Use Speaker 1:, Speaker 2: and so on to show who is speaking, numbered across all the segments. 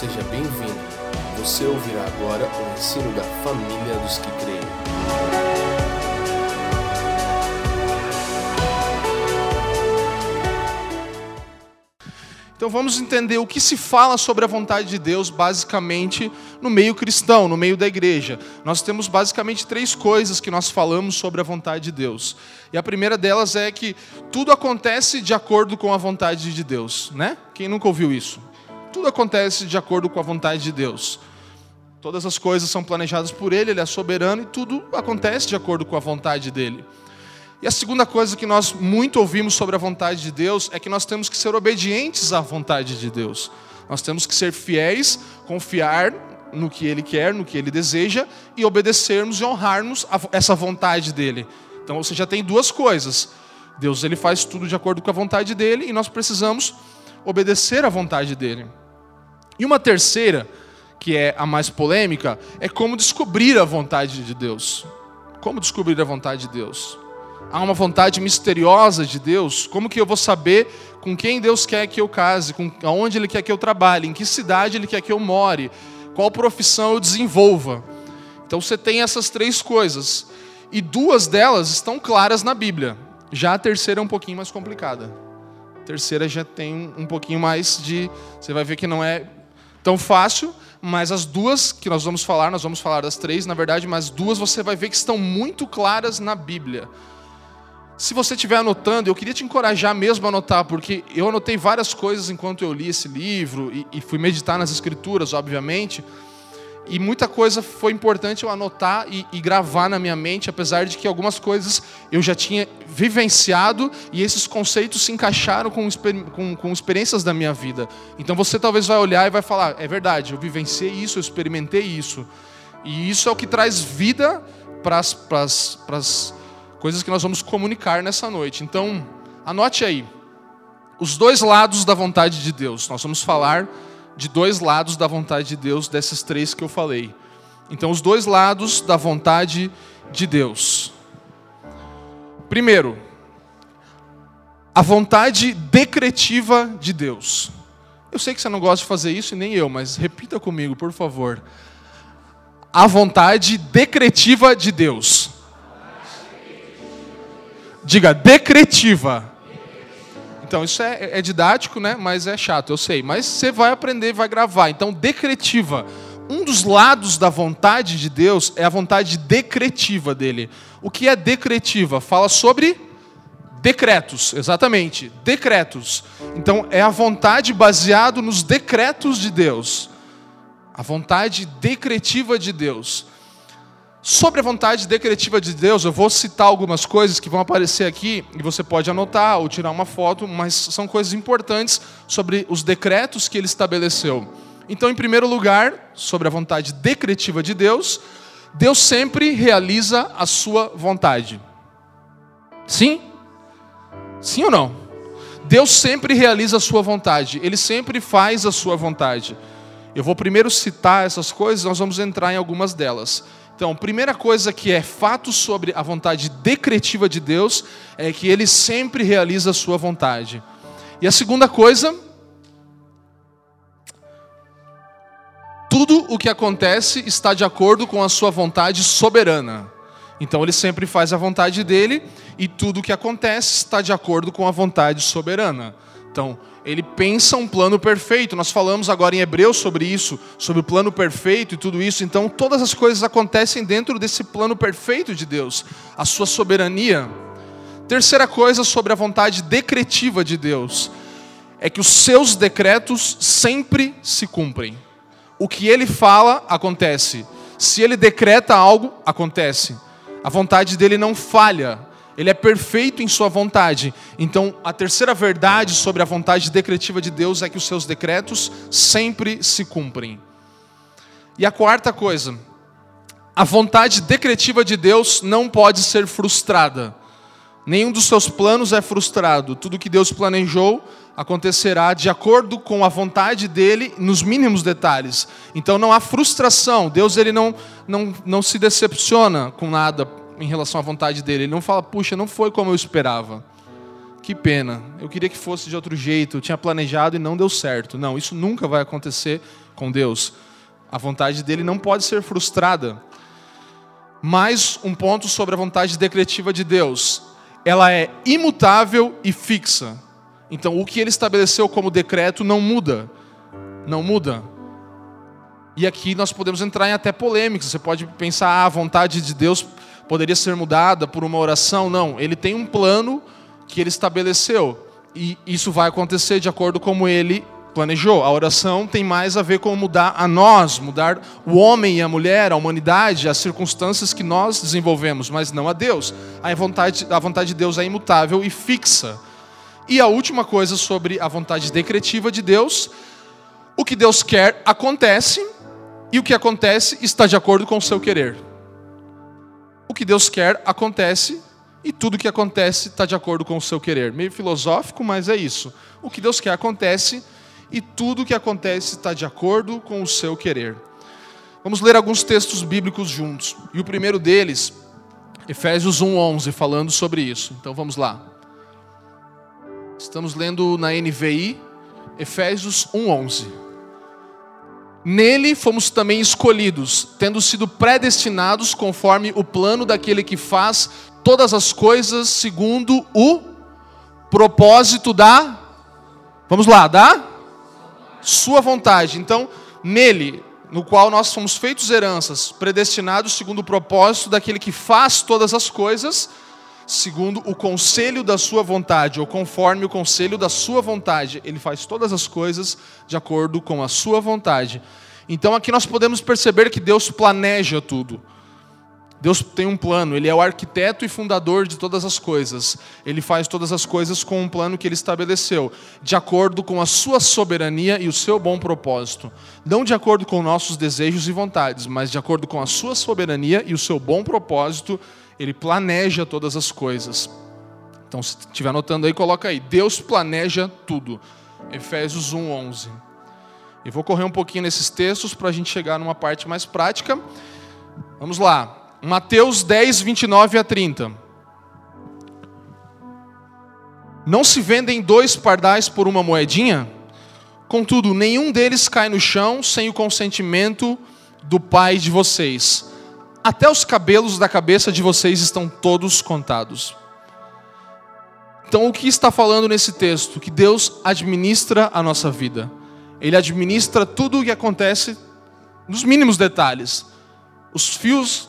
Speaker 1: seja bem-vindo. Você ouvirá agora o ensino da família dos que creem.
Speaker 2: Então vamos entender o que se fala sobre a vontade de Deus, basicamente, no meio cristão, no meio da igreja. Nós temos basicamente três coisas que nós falamos sobre a vontade de Deus. E a primeira delas é que tudo acontece de acordo com a vontade de Deus, né? Quem nunca ouviu isso? Tudo acontece de acordo com a vontade de Deus. Todas as coisas são planejadas por Ele, Ele é soberano e tudo acontece de acordo com a vontade dele. E a segunda coisa que nós muito ouvimos sobre a vontade de Deus é que nós temos que ser obedientes à vontade de Deus. Nós temos que ser fiéis, confiar no que Ele quer, no que Ele deseja e obedecermos e honrarmos essa vontade dele. Então você já tem duas coisas. Deus ele faz tudo de acordo com a vontade dele e nós precisamos obedecer à vontade dele. E uma terceira, que é a mais polêmica, é como descobrir a vontade de Deus. Como descobrir a vontade de Deus? há uma vontade misteriosa de Deus, como que eu vou saber com quem Deus quer que eu case, com aonde Ele quer que eu trabalhe, em que cidade Ele quer que eu more, qual profissão eu desenvolva? Então você tem essas três coisas, e duas delas estão claras na Bíblia. Já a terceira é um pouquinho mais complicada. A terceira já tem um pouquinho mais de. Você vai ver que não é tão fácil, mas as duas que nós vamos falar, nós vamos falar das três, na verdade, mas duas você vai ver que estão muito claras na Bíblia. Se você estiver anotando, eu queria te encorajar mesmo a anotar, porque eu anotei várias coisas enquanto eu li esse livro e, e fui meditar nas escrituras, obviamente. E muita coisa foi importante eu anotar e, e, gravar na minha mente, apesar de que algumas coisas eu já tinha vivenciado e esses conceitos se encaixaram com, com, com experiências da minha vida. Então você talvez vai olhar e vai falar: é verdade, eu vivenciei isso, eu experimentei isso. E isso é o que traz vida para as coisas que nós vamos comunicar nessa noite. Então, anote aí. Os dois lados da vontade de Deus. Nós vamos falar de dois lados da vontade de Deus, desses três que eu falei. Então, os dois lados da vontade de Deus. Primeiro, a vontade decretiva de Deus. Eu sei que você não gosta de fazer isso e nem eu, mas repita comigo, por favor. A vontade decretiva de Deus. Diga, decretiva. Então, isso é, é, didático, né? Mas é chato, eu sei. Mas você vai aprender, vai gravar. Então, decretiva. Um dos lados da vontade de Deus é a vontade decretiva dele. O que é decretiva? Fala sobre decretos, exatamente. Decretos. Então, é a vontade baseado nos decretos de Deus. A vontade decretiva de Deus. Sobre a vontade decretiva de Deus, eu vou citar algumas coisas que vão aparecer aqui e você pode anotar ou tirar uma foto, mas são coisas importantes sobre os decretos que ele estabeleceu. Então, em primeiro lugar, sobre a vontade decretiva de Deus, Deus sempre realiza a sua vontade. Sim? Sim ou não? Deus sempre realiza a sua vontade, ele sempre faz a sua vontade. Eu vou primeiro citar essas coisas, nós vamos entrar em algumas delas. Então, primeira coisa que é fato sobre a vontade decretiva de Deus é que ele sempre realiza a sua vontade. E a segunda coisa, tudo o que acontece está de acordo com a sua vontade soberana. Então ele sempre faz a vontade dele e tudo o que acontece está de acordo com a vontade soberana. Então, ele pensa um plano perfeito. Nós falamos agora em Hebreus sobre isso, sobre o plano perfeito e tudo isso. Então, todas as coisas acontecem dentro desse plano perfeito de Deus, a sua soberania. Terceira coisa sobre a vontade decretiva de Deus é que os seus decretos sempre se cumprem. O que ele fala acontece. Se ele decreta algo, acontece. A vontade dele não falha ele é perfeito em sua vontade. Então, a terceira verdade sobre a vontade decretiva de Deus é que os seus decretos sempre se cumprem. E a quarta coisa, a vontade decretiva de Deus não pode ser frustrada. Nenhum dos seus planos é frustrado. Tudo que Deus planejou acontecerá de acordo com a vontade dele nos mínimos detalhes. Então não há frustração. Deus ele não, não, não se decepciona com nada em relação à vontade dele. Ele não fala, puxa, não foi como eu esperava. que pena. Eu queria que fosse de outro jeito. Eu tinha planejado e não deu certo. Não, isso nunca vai acontecer com Deus. A vontade dele não pode ser frustrada. Mais um ponto sobre a vontade decretiva de Deus. Ela é imutável e fixa. Então, o que ele estabeleceu como decreto não muda. Não muda. E aqui nós podemos entrar em até polêmicas. Você pode pensar, ah, a vontade de Deus poderia ser mudada por uma oração. Não, ele tem um plano que ele estabeleceu. E isso vai acontecer de acordo com como ele planejou. A oração tem mais a ver com mudar a nós, mudar o homem e a mulher, a humanidade, as circunstâncias que nós desenvolvemos, mas não a Deus. A vontade, a vontade de Deus é imutável e fixa. E a última coisa sobre a vontade decretiva de Deus, o que Deus quer acontece, e o que acontece está de acordo com o seu querer. O que Deus quer acontece, e tudo que acontece está de acordo com o seu querer. Meio filosófico, mas é isso. O que Deus quer acontece e tudo que acontece está de acordo com o seu querer. Vamos ler alguns textos bíblicos juntos. E o primeiro deles, Efésios 1:11, falando sobre isso. Então vamos lá. Estamos lendo na NVI, Efésios 1:11. Nele fomos também escolhidos, tendo sido predestinados conforme o plano daquele que faz todas as coisas segundo o propósito da. Vamos lá, da? Sua vontade. Então, nele, no qual nós fomos feitos heranças, predestinados segundo o propósito daquele que faz todas as coisas, segundo o conselho da sua vontade, ou conforme o conselho da sua vontade. Ele faz todas as coisas de acordo com a sua vontade. Então aqui nós podemos perceber que Deus planeja tudo. Deus tem um plano, Ele é o arquiteto e fundador de todas as coisas. Ele faz todas as coisas com um plano que Ele estabeleceu, de acordo com a sua soberania e o seu bom propósito. Não de acordo com nossos desejos e vontades, mas de acordo com a sua soberania e o seu bom propósito, Ele planeja todas as coisas. Então, se estiver anotando aí, coloca aí. Deus planeja tudo. Efésios 1, 11. E vou correr um pouquinho nesses textos para a gente chegar numa parte mais prática. Vamos lá. Mateus 10, 29 a 30. Não se vendem dois pardais por uma moedinha? Contudo, nenhum deles cai no chão sem o consentimento do Pai de vocês. Até os cabelos da cabeça de vocês estão todos contados. Então, o que está falando nesse texto? Que Deus administra a nossa vida. Ele administra tudo o que acontece nos mínimos detalhes. Os fios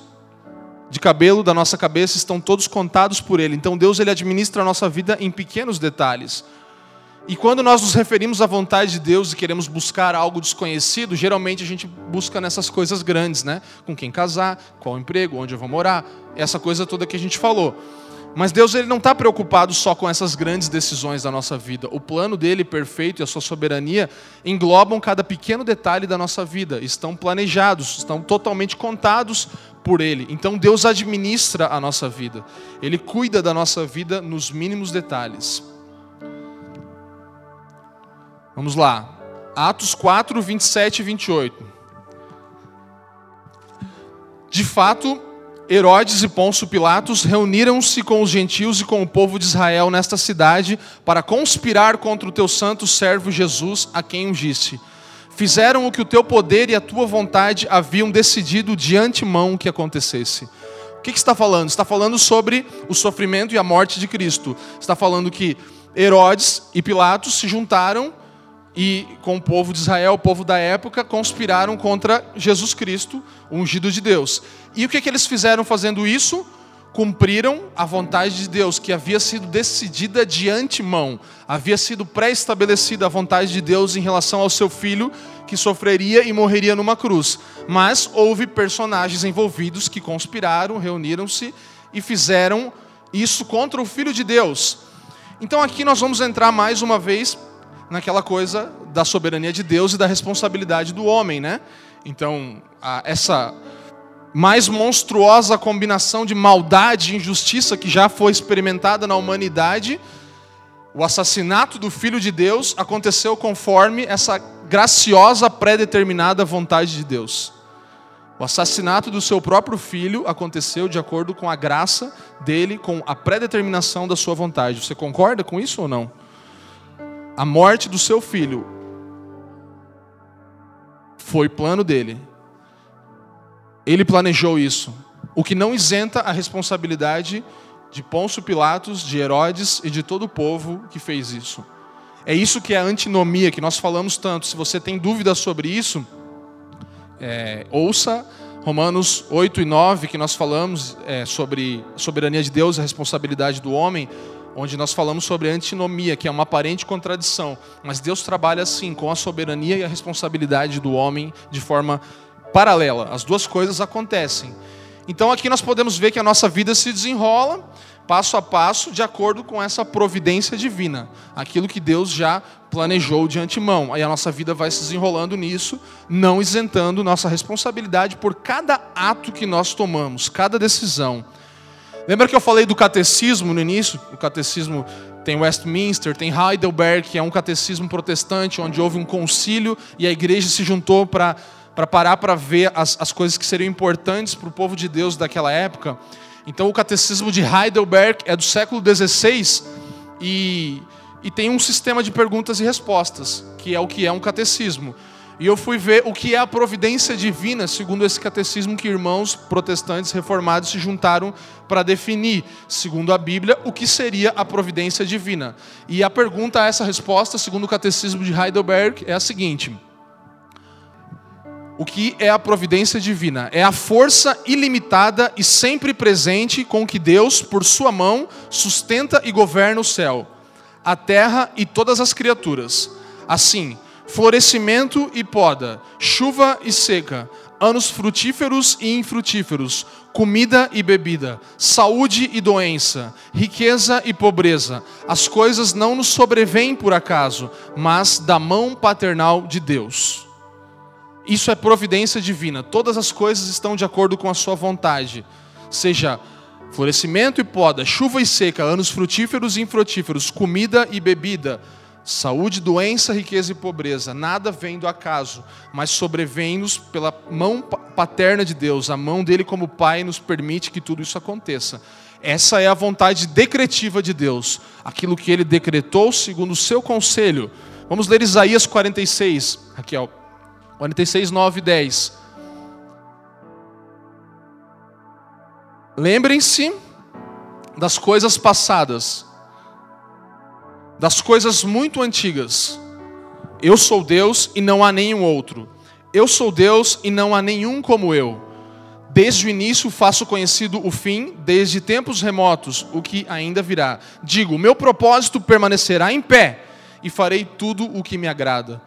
Speaker 2: de cabelo da nossa cabeça estão todos contados por Ele. Então Deus ele administra a nossa vida em pequenos detalhes. E quando nós nos referimos à vontade de Deus e queremos buscar algo desconhecido, geralmente a gente busca nessas coisas grandes, né? Com quem casar, qual emprego, onde eu vou morar, essa coisa toda que a gente falou. Mas Deus ele não está preocupado só com essas grandes decisões da nossa vida. O plano dele perfeito e a sua soberania englobam cada pequeno detalhe da nossa vida. Estão planejados, estão totalmente contados por ele. Então Deus administra a nossa vida. Ele cuida da nossa vida nos mínimos detalhes. Vamos lá. Atos 4, 27 e 28. De fato, Herodes e Pôncio Pilatos reuniram-se com os gentios e com o povo de Israel nesta cidade para conspirar contra o teu santo servo Jesus, a quem ungiste. Fizeram o que o teu poder e a tua vontade haviam decidido de antemão que acontecesse. O que, que está falando? Está falando sobre o sofrimento e a morte de Cristo. Está falando que Herodes e Pilatos se juntaram e com o povo de Israel, o povo da época, conspiraram contra Jesus Cristo, o ungido de Deus. E o que, que eles fizeram fazendo isso? Cumpriram a vontade de Deus, que havia sido decidida de antemão, havia sido pré-estabelecida a vontade de Deus em relação ao seu filho, que sofreria e morreria numa cruz. Mas houve personagens envolvidos que conspiraram, reuniram-se e fizeram isso contra o filho de Deus. Então aqui nós vamos entrar mais uma vez naquela coisa da soberania de Deus e da responsabilidade do homem, né? Então, a, essa mais monstruosa combinação de maldade e injustiça que já foi experimentada na humanidade, o assassinato do Filho de Deus aconteceu conforme essa graciosa pré-determinada vontade de Deus. O assassinato do seu próprio filho aconteceu de acordo com a graça dele, com a predeterminação da sua vontade. Você concorda com isso ou não? A morte do seu filho foi plano dele. Ele planejou isso. O que não isenta a responsabilidade de Pôncio Pilatos, de Herodes e de todo o povo que fez isso. É isso que é a antinomia, que nós falamos tanto. Se você tem dúvidas sobre isso, é, ouça Romanos 8 e 9, que nós falamos é, sobre a soberania de Deus a responsabilidade do homem, onde nós falamos sobre antinomia, que é uma aparente contradição. Mas Deus trabalha assim, com a soberania e a responsabilidade do homem de forma paralela. As duas coisas acontecem. Então aqui nós podemos ver que a nossa vida se desenrola passo a passo de acordo com essa providência divina, aquilo que Deus já planejou de antemão. Aí a nossa vida vai se desenrolando nisso, não isentando nossa responsabilidade por cada ato que nós tomamos, cada decisão. Lembra que eu falei do catecismo no início? O catecismo tem Westminster, tem Heidelberg, que é um catecismo protestante, onde houve um concílio e a igreja se juntou para parar para ver as, as coisas que seriam importantes para o povo de Deus daquela época. Então, o catecismo de Heidelberg é do século XVI e, e tem um sistema de perguntas e respostas, que é o que é um catecismo. E eu fui ver o que é a providência divina, segundo esse catecismo que irmãos protestantes reformados se juntaram para definir, segundo a Bíblia, o que seria a providência divina. E a pergunta a essa resposta, segundo o catecismo de Heidelberg, é a seguinte: o que é a providência divina? É a força ilimitada e sempre presente com que Deus, por sua mão, sustenta e governa o céu, a terra e todas as criaturas. Assim, florescimento e poda, chuva e seca, anos frutíferos e infrutíferos, comida e bebida, saúde e doença, riqueza e pobreza. As coisas não nos sobrevêm por acaso, mas da mão paternal de Deus. Isso é providência divina. Todas as coisas estão de acordo com a sua vontade. Seja florescimento e poda, chuva e seca, anos frutíferos e infrutíferos, comida e bebida, saúde, doença, riqueza e pobreza. Nada vem do acaso, mas sobrevém-nos pela mão paterna de Deus. A mão dele como Pai nos permite que tudo isso aconteça. Essa é a vontade decretiva de Deus, aquilo que ele decretou segundo o seu conselho. Vamos ler Isaías 46, Raquel. 46, 9 e 10. Lembrem-se das coisas passadas, das coisas muito antigas. Eu sou Deus e não há nenhum outro. Eu sou Deus e não há nenhum como eu. Desde o início faço conhecido o fim, desde tempos remotos, o que ainda virá. Digo: meu propósito permanecerá em pé e farei tudo o que me agrada.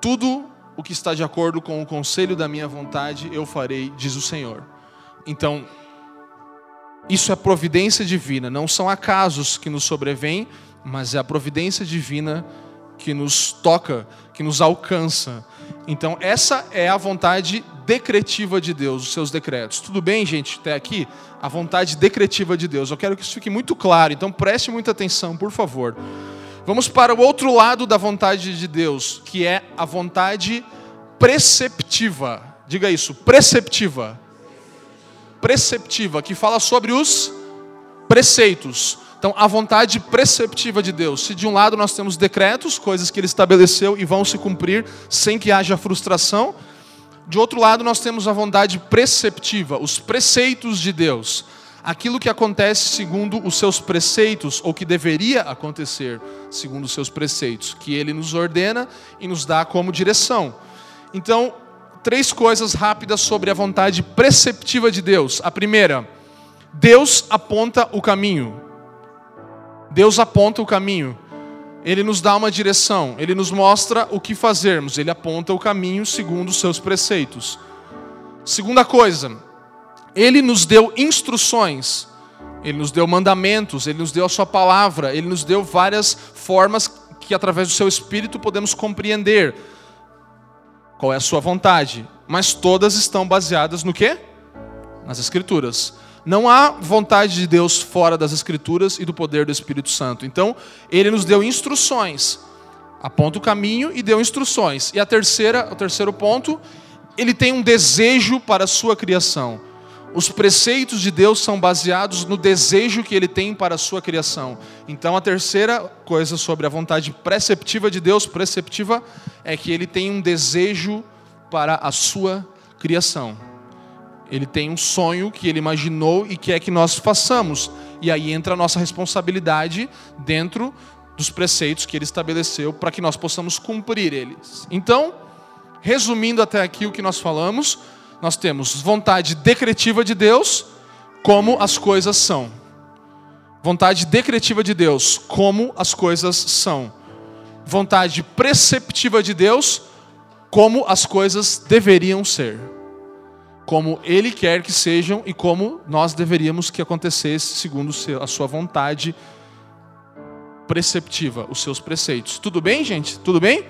Speaker 2: Tudo o que está de acordo com o conselho da minha vontade, eu farei, diz o Senhor. Então, isso é providência divina, não são acasos que nos sobrevêm, mas é a providência divina que nos toca, que nos alcança. Então, essa é a vontade decretiva de Deus, os seus decretos. Tudo bem, gente, até aqui? A vontade decretiva de Deus. Eu quero que isso fique muito claro, então preste muita atenção, por favor. Vamos para o outro lado da vontade de Deus, que é a vontade preceptiva. Diga isso, preceptiva. Preceptiva, que fala sobre os preceitos. Então, a vontade preceptiva de Deus. Se de um lado nós temos decretos, coisas que ele estabeleceu e vão se cumprir sem que haja frustração, de outro lado nós temos a vontade preceptiva, os preceitos de Deus aquilo que acontece segundo os seus preceitos, ou que deveria acontecer segundo os seus preceitos, que ele nos ordena e nos dá como direção. Então, três coisas rápidas sobre a vontade preceptiva de Deus. A primeira, Deus aponta o caminho. Deus aponta o caminho. Ele nos dá uma direção, ele nos mostra o que fazermos, ele aponta o caminho segundo os seus preceitos. Segunda coisa, ele nos deu instruções, ele nos deu mandamentos, ele nos deu a sua palavra, ele nos deu várias formas que através do seu espírito podemos compreender qual é a sua vontade, mas todas estão baseadas no quê? Nas escrituras. Não há vontade de Deus fora das escrituras e do poder do Espírito Santo. Então, ele nos deu instruções. Aponta o caminho e deu instruções. E a terceira, o terceiro ponto, ele tem um desejo para a sua criação. Os preceitos de Deus são baseados no desejo que ele tem para a sua criação. Então, a terceira coisa sobre a vontade preceptiva de Deus, preceptiva, é que ele tem um desejo para a sua criação. Ele tem um sonho que ele imaginou e quer que nós façamos. E aí entra a nossa responsabilidade dentro dos preceitos que ele estabeleceu para que nós possamos cumprir eles. Então, resumindo até aqui o que nós falamos, nós temos vontade decretiva de Deus, como as coisas são. Vontade decretiva de Deus, como as coisas são. Vontade preceptiva de Deus, como as coisas deveriam ser. Como Ele quer que sejam e como nós deveríamos que acontecesse, segundo a Sua vontade preceptiva, os seus preceitos. Tudo bem, gente? Tudo bem?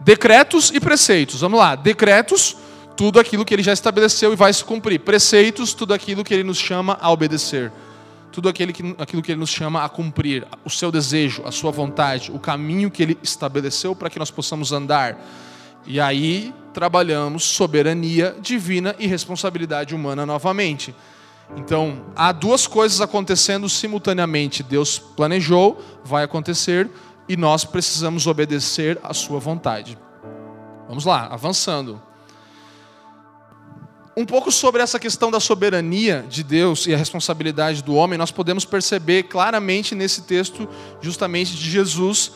Speaker 2: Decretos e preceitos. Vamos lá. Decretos, tudo aquilo que ele já estabeleceu e vai se cumprir. Preceitos, tudo aquilo que ele nos chama a obedecer. Tudo aquilo que, aquilo que ele nos chama a cumprir. O seu desejo, a sua vontade, o caminho que ele estabeleceu para que nós possamos andar. E aí trabalhamos soberania divina e responsabilidade humana novamente. Então, há duas coisas acontecendo simultaneamente. Deus planejou, vai acontecer, e nós precisamos obedecer à sua vontade. Vamos lá, avançando. Um pouco sobre essa questão da soberania de Deus e a responsabilidade do homem, nós podemos perceber claramente nesse texto, justamente de Jesus,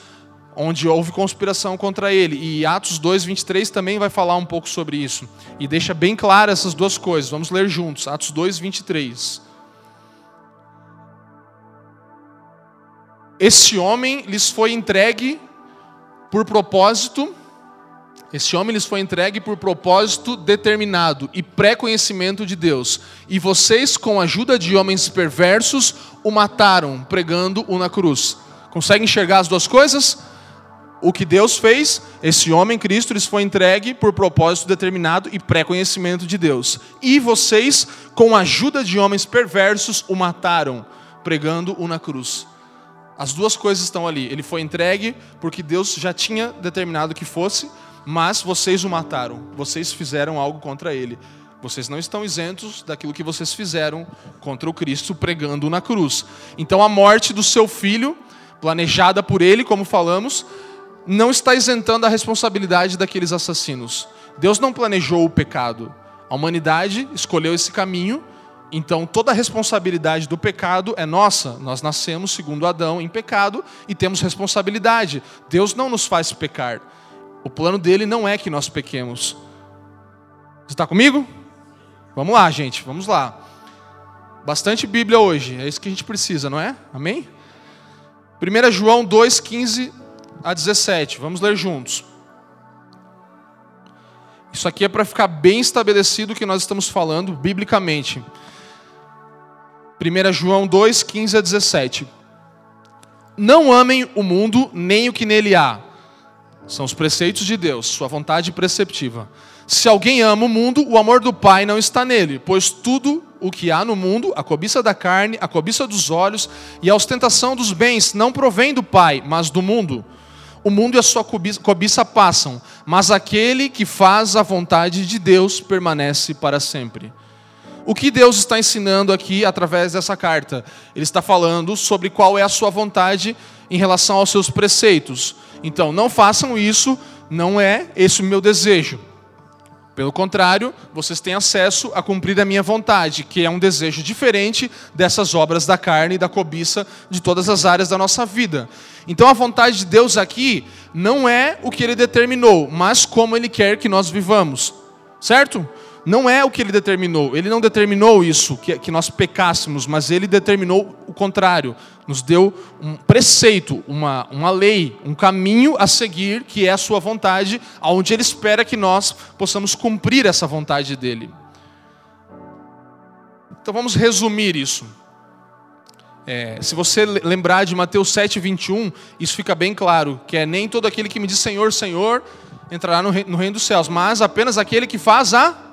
Speaker 2: onde houve conspiração contra ele. E Atos 2, 23 também vai falar um pouco sobre isso. E deixa bem claro essas duas coisas. Vamos ler juntos. Atos 2, 23. Esse homem lhes foi entregue por propósito. Esse homem lhes foi entregue por propósito determinado e pré-conhecimento de Deus. E vocês, com a ajuda de homens perversos, o mataram, pregando-o na cruz. Consegue enxergar as duas coisas? O que Deus fez, esse homem, Cristo, lhes foi entregue por propósito determinado e pré-conhecimento de Deus. E vocês, com a ajuda de homens perversos, o mataram, pregando-o na cruz. As duas coisas estão ali. Ele foi entregue porque Deus já tinha determinado que fosse, mas vocês o mataram. Vocês fizeram algo contra ele. Vocês não estão isentos daquilo que vocês fizeram contra o Cristo pregando na cruz. Então a morte do seu filho, planejada por ele, como falamos, não está isentando a responsabilidade daqueles assassinos. Deus não planejou o pecado. A humanidade escolheu esse caminho, então toda a responsabilidade do pecado é nossa. Nós nascemos, segundo Adão, em pecado e temos responsabilidade. Deus não nos faz pecar. O plano dele não é que nós pequemos. Você está comigo? Vamos lá, gente, vamos lá. Bastante Bíblia hoje, é isso que a gente precisa, não é? Amém? 1 João 2, 15 a 17. Vamos ler juntos. Isso aqui é para ficar bem estabelecido o que nós estamos falando biblicamente. 1 João 2, 15 a 17. Não amem o mundo nem o que nele há. São os preceitos de Deus, sua vontade preceptiva. Se alguém ama o mundo, o amor do Pai não está nele, pois tudo o que há no mundo, a cobiça da carne, a cobiça dos olhos e a ostentação dos bens, não provém do Pai, mas do mundo o mundo e a sua cobiça passam, mas aquele que faz a vontade de Deus permanece para sempre. O que Deus está ensinando aqui através dessa carta? Ele está falando sobre qual é a sua vontade em relação aos seus preceitos. Então, não façam isso, não é esse o meu desejo. Pelo contrário, vocês têm acesso a cumprir a minha vontade, que é um desejo diferente dessas obras da carne e da cobiça de todas as áreas da nossa vida. Então a vontade de Deus aqui não é o que ele determinou, mas como ele quer que nós vivamos. Certo? Não é o que ele determinou. Ele não determinou isso, que, que nós pecássemos, mas ele determinou o contrário. Nos deu um preceito, uma, uma lei, um caminho a seguir, que é a sua vontade, onde ele espera que nós possamos cumprir essa vontade dele. Então vamos resumir isso. É, se você lembrar de Mateus 7, 21, isso fica bem claro, que é nem todo aquele que me diz Senhor, Senhor, entrará no reino dos céus, mas apenas aquele que faz a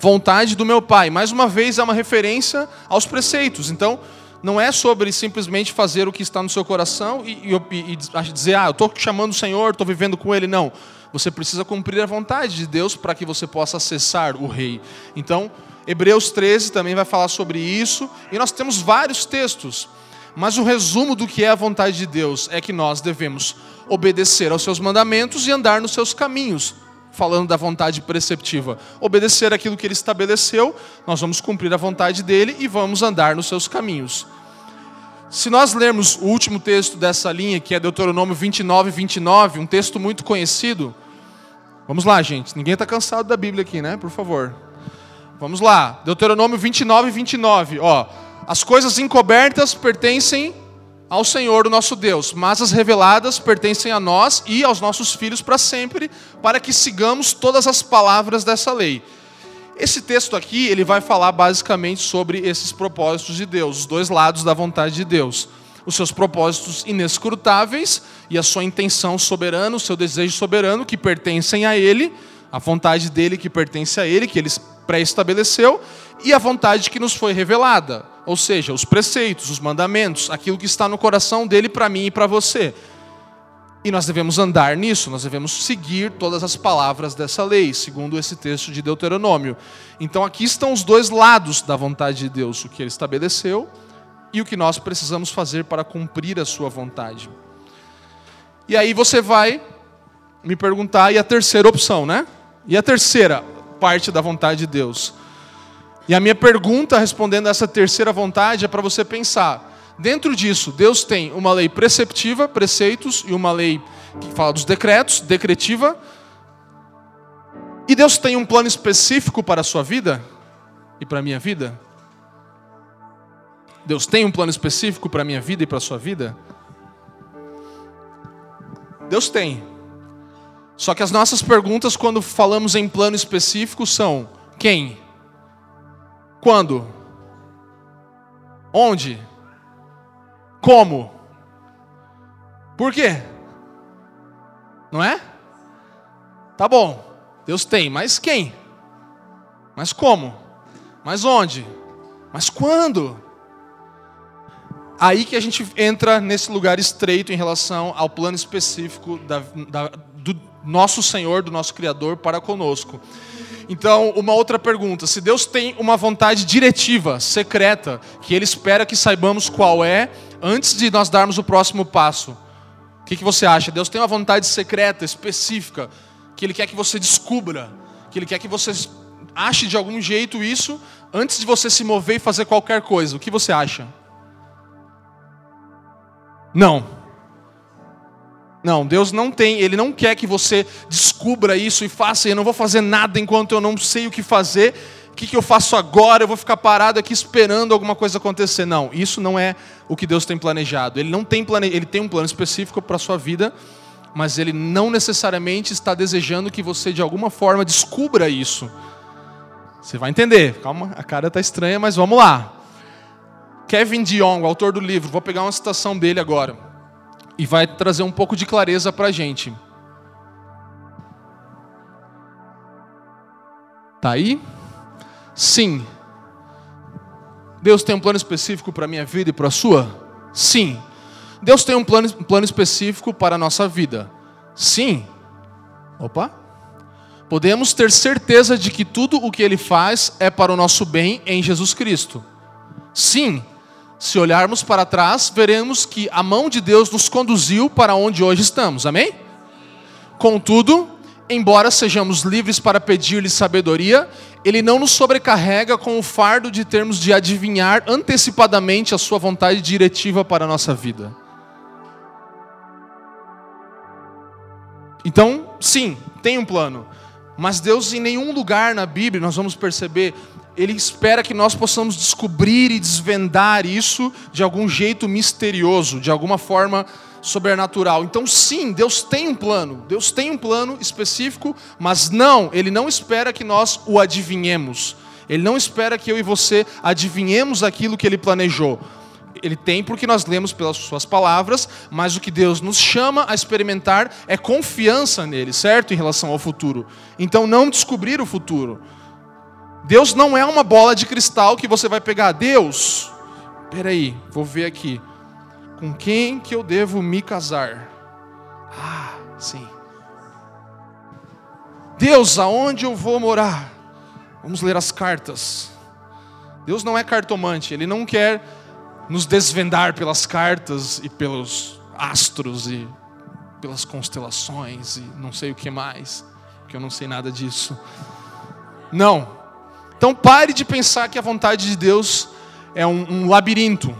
Speaker 2: vontade do meu Pai. Mais uma vez, é uma referência aos preceitos. Então, não é sobre simplesmente fazer o que está no seu coração e, e, e dizer, ah, eu estou chamando o Senhor, estou vivendo com Ele. Não. Você precisa cumprir a vontade de Deus para que você possa acessar o Rei. Então, Hebreus 13 também vai falar sobre isso, e nós temos vários textos. Mas o resumo do que é a vontade de Deus é que nós devemos obedecer aos seus mandamentos e andar nos seus caminhos. Falando da vontade preceptiva, obedecer aquilo que ele estabeleceu, nós vamos cumprir a vontade dele e vamos andar nos seus caminhos. Se nós lermos o último texto dessa linha, que é Deuteronômio 29, 29, um texto muito conhecido. Vamos lá, gente. Ninguém está cansado da Bíblia aqui, né? Por favor. Vamos lá. Deuteronômio 29, 29. Ó, as coisas encobertas pertencem ao Senhor, o nosso Deus, mas as reveladas pertencem a nós e aos nossos filhos para sempre, para que sigamos todas as palavras dessa lei. Esse texto aqui, ele vai falar basicamente sobre esses propósitos de Deus, os dois lados da vontade de Deus. Os seus propósitos inescrutáveis e a sua intenção soberana, o seu desejo soberano que pertencem a ele, a vontade dele que pertence a ele, que ele pré-estabeleceu, e a vontade que nos foi revelada, ou seja, os preceitos, os mandamentos, aquilo que está no coração dele para mim e para você. E nós devemos andar nisso, nós devemos seguir todas as palavras dessa lei, segundo esse texto de Deuteronômio. Então aqui estão os dois lados da vontade de Deus, o que ele estabeleceu e o que nós precisamos fazer para cumprir a sua vontade. E aí você vai me perguntar, e a terceira opção, né? E a terceira parte da vontade de Deus? E a minha pergunta respondendo a essa terceira vontade é para você pensar: Dentro disso, Deus tem uma lei preceptiva, preceitos, e uma lei que fala dos decretos, decretiva. E Deus tem um plano específico para a sua vida e para a minha vida? Deus tem um plano específico para a minha vida e para a sua vida? Deus tem. Só que as nossas perguntas, quando falamos em plano específico, são: quem? Quando? Onde? Como? Por quê? Não é? Tá bom, Deus tem, mas quem? Mas como? Mas onde? Mas quando? Aí que a gente entra nesse lugar estreito em relação ao plano específico da, da, do nosso Senhor, do nosso Criador para conosco. Então, uma outra pergunta: se Deus tem uma vontade diretiva, secreta, que Ele espera que saibamos qual é, antes de nós darmos o próximo passo, o que, que você acha? Deus tem uma vontade secreta, específica, que Ele quer que você descubra, que Ele quer que você ache de algum jeito isso, antes de você se mover e fazer qualquer coisa. O que você acha? Não. Não, Deus não tem, Ele não quer que você descubra isso e faça, eu não vou fazer nada enquanto eu não sei o que fazer, o que, que eu faço agora, eu vou ficar parado aqui esperando alguma coisa acontecer. Não, isso não é o que Deus tem planejado. Ele não tem plane... Ele tem um plano específico para a sua vida, mas Ele não necessariamente está desejando que você de alguma forma descubra isso. Você vai entender. Calma, a cara está estranha, mas vamos lá. Kevin Dion, autor do livro, vou pegar uma citação dele agora e vai trazer um pouco de clareza para a gente. Tá aí? Sim. Deus tem um plano específico para a minha vida e para a sua? Sim. Deus tem um plano, um plano específico para a nossa vida? Sim. Opa. Podemos ter certeza de que tudo o que Ele faz é para o nosso bem em Jesus Cristo? Sim. Se olharmos para trás, veremos que a mão de Deus nos conduziu para onde hoje estamos. Amém? Contudo, embora sejamos livres para pedir-lhe sabedoria, ele não nos sobrecarrega com o fardo de termos de adivinhar antecipadamente a sua vontade diretiva para a nossa vida. Então, sim, tem um plano. Mas Deus, em nenhum lugar na Bíblia, nós vamos perceber, ele espera que nós possamos descobrir e desvendar isso de algum jeito misterioso, de alguma forma sobrenatural. Então, sim, Deus tem um plano, Deus tem um plano específico, mas não, Ele não espera que nós o adivinhemos. Ele não espera que eu e você adivinhemos aquilo que Ele planejou. Ele tem porque nós lemos pelas suas palavras, mas o que Deus nos chama a experimentar é confiança nele, certo? Em relação ao futuro. Então, não descobrir o futuro. Deus não é uma bola de cristal que você vai pegar. Deus, peraí, vou ver aqui. Com quem que eu devo me casar? Ah, sim. Deus, aonde eu vou morar? Vamos ler as cartas. Deus não é cartomante, Ele não quer nos desvendar pelas cartas e pelos astros e pelas constelações e não sei o que mais, que eu não sei nada disso. Não. Então pare de pensar que a vontade de Deus é um, um labirinto.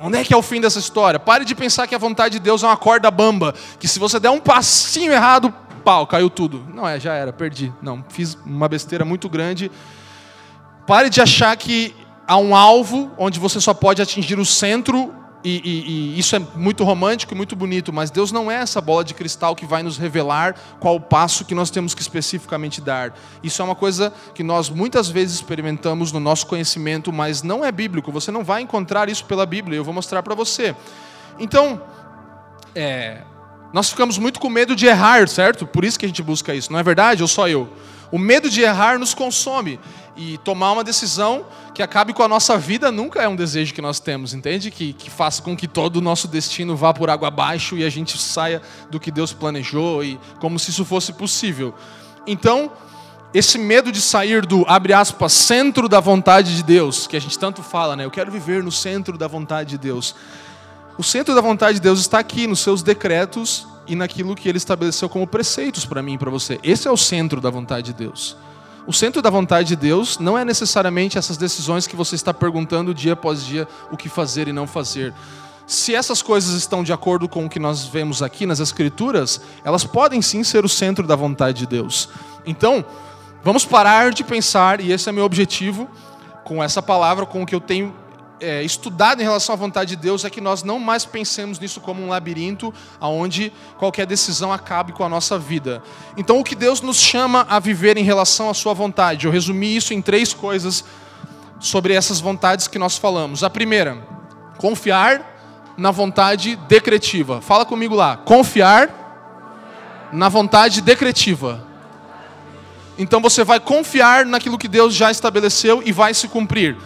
Speaker 2: Onde é que é o fim dessa história? Pare de pensar que a vontade de Deus é uma corda bamba, que se você der um passinho errado, pau, caiu tudo. Não é, já era, perdi. Não, fiz uma besteira muito grande Pare de achar que há um alvo onde você só pode atingir o centro, e, e, e, isso é muito romântico e muito bonito, mas Deus não é essa bola de cristal que vai nos revelar qual o passo que nós temos que especificamente dar. Isso é uma coisa que nós muitas vezes experimentamos no nosso conhecimento, mas não é bíblico. Você não vai encontrar isso pela Bíblia, eu vou mostrar para você. Então, é, nós ficamos muito com medo de errar, certo? Por isso que a gente busca isso, não é verdade? Ou só eu? O medo de errar nos consome. E tomar uma decisão que acabe com a nossa vida nunca é um desejo que nós temos, entende? Que, que faça com que todo o nosso destino vá por água abaixo e a gente saia do que Deus planejou, e como se isso fosse possível. Então, esse medo de sair do, abre aspas, centro da vontade de Deus, que a gente tanto fala, né? Eu quero viver no centro da vontade de Deus. O centro da vontade de Deus está aqui, nos seus decretos e naquilo que ele estabeleceu como preceitos para mim e para você. Esse é o centro da vontade de Deus. O centro da vontade de Deus não é necessariamente essas decisões que você está perguntando dia após dia o que fazer e não fazer. Se essas coisas estão de acordo com o que nós vemos aqui nas Escrituras, elas podem sim ser o centro da vontade de Deus. Então, vamos parar de pensar, e esse é meu objetivo com essa palavra, com o que eu tenho é, estudado em relação à vontade de Deus é que nós não mais pensemos nisso como um labirinto onde qualquer decisão acabe com a nossa vida. Então, o que Deus nos chama a viver em relação à Sua vontade? Eu resumi isso em três coisas sobre essas vontades que nós falamos. A primeira, confiar na vontade decretiva. Fala comigo lá. Confiar na vontade decretiva. Então você vai confiar naquilo que Deus já estabeleceu e vai se cumprir.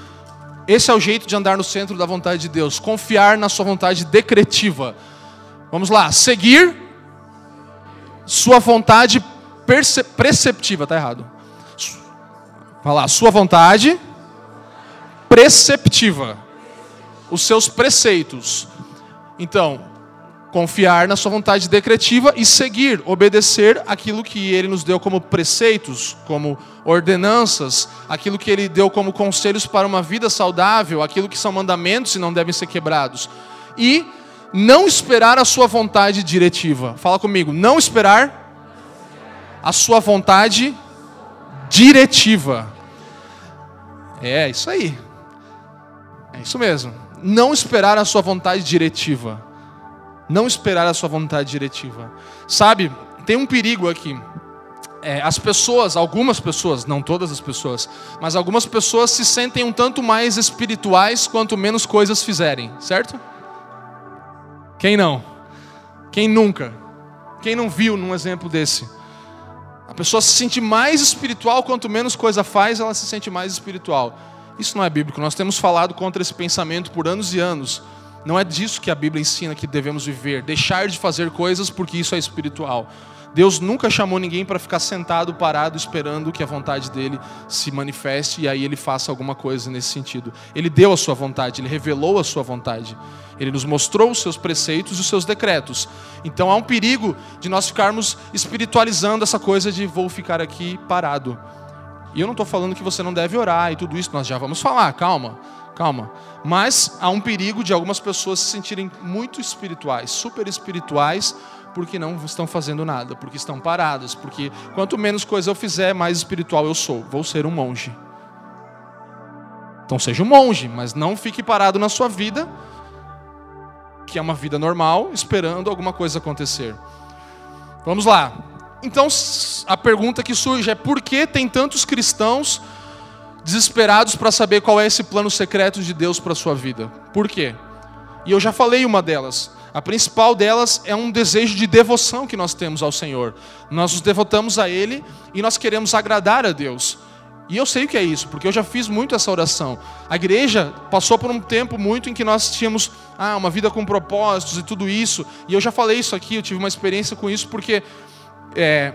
Speaker 2: Esse é o jeito de andar no centro da vontade de Deus, confiar na sua vontade decretiva. Vamos lá, seguir sua vontade preceptiva, tá errado. Vai lá, sua vontade preceptiva. Os seus preceitos. Então, confiar na sua vontade decretiva e seguir, obedecer aquilo que ele nos deu como preceitos, como ordenanças, aquilo que ele deu como conselhos para uma vida saudável, aquilo que são mandamentos e não devem ser quebrados. E não esperar a sua vontade diretiva. Fala comigo, não esperar a sua vontade diretiva. É, isso aí. É isso mesmo. Não esperar a sua vontade diretiva não esperar a sua vontade diretiva. Sabe, tem um perigo aqui. É, as pessoas, algumas pessoas, não todas as pessoas, mas algumas pessoas se sentem um tanto mais espirituais quanto menos coisas fizerem, certo? Quem não? Quem nunca? Quem não viu num exemplo desse? A pessoa se sente mais espiritual quanto menos coisa faz, ela se sente mais espiritual. Isso não é bíblico. Nós temos falado contra esse pensamento por anos e anos. Não é disso que a Bíblia ensina que devemos viver, deixar de fazer coisas porque isso é espiritual. Deus nunca chamou ninguém para ficar sentado, parado, esperando que a vontade dele se manifeste e aí ele faça alguma coisa nesse sentido. Ele deu a sua vontade, ele revelou a sua vontade. Ele nos mostrou os seus preceitos e os seus decretos. Então há um perigo de nós ficarmos espiritualizando essa coisa de vou ficar aqui parado. E eu não estou falando que você não deve orar e tudo isso, nós já vamos falar, calma. Calma. Mas há um perigo de algumas pessoas se sentirem muito espirituais, super espirituais, porque não estão fazendo nada, porque estão paradas, porque quanto menos coisa eu fizer, mais espiritual eu sou. Vou ser um monge. Então seja um monge, mas não fique parado na sua vida, que é uma vida normal, esperando alguma coisa acontecer. Vamos lá. Então a pergunta que surge é por que tem tantos cristãos desesperados para saber qual é esse plano secreto de Deus para a sua vida. Por quê? E eu já falei uma delas. A principal delas é um desejo de devoção que nós temos ao Senhor. Nós nos devotamos a Ele e nós queremos agradar a Deus. E eu sei o que é isso, porque eu já fiz muito essa oração. A igreja passou por um tempo muito em que nós tínhamos ah, uma vida com propósitos e tudo isso. E eu já falei isso aqui, eu tive uma experiência com isso, porque é,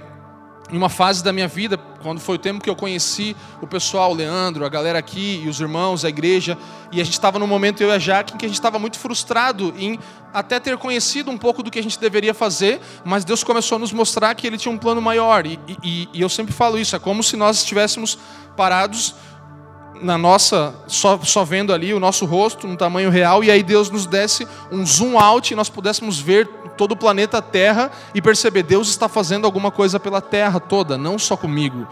Speaker 2: em uma fase da minha vida, quando foi o tempo que eu conheci o pessoal, o Leandro, a galera aqui e os irmãos, a igreja, e a gente estava num momento, eu e a Jaque, em que a gente estava muito frustrado em até ter conhecido um pouco do que a gente deveria fazer, mas Deus começou a nos mostrar que Ele tinha um plano maior, e, e, e eu sempre falo isso, é como se nós estivéssemos parados na nossa, só, só vendo ali o nosso rosto no tamanho real, e aí Deus nos desse um zoom out e nós pudéssemos ver todo o planeta Terra e perceber, Deus está fazendo alguma coisa pela Terra toda, não só comigo.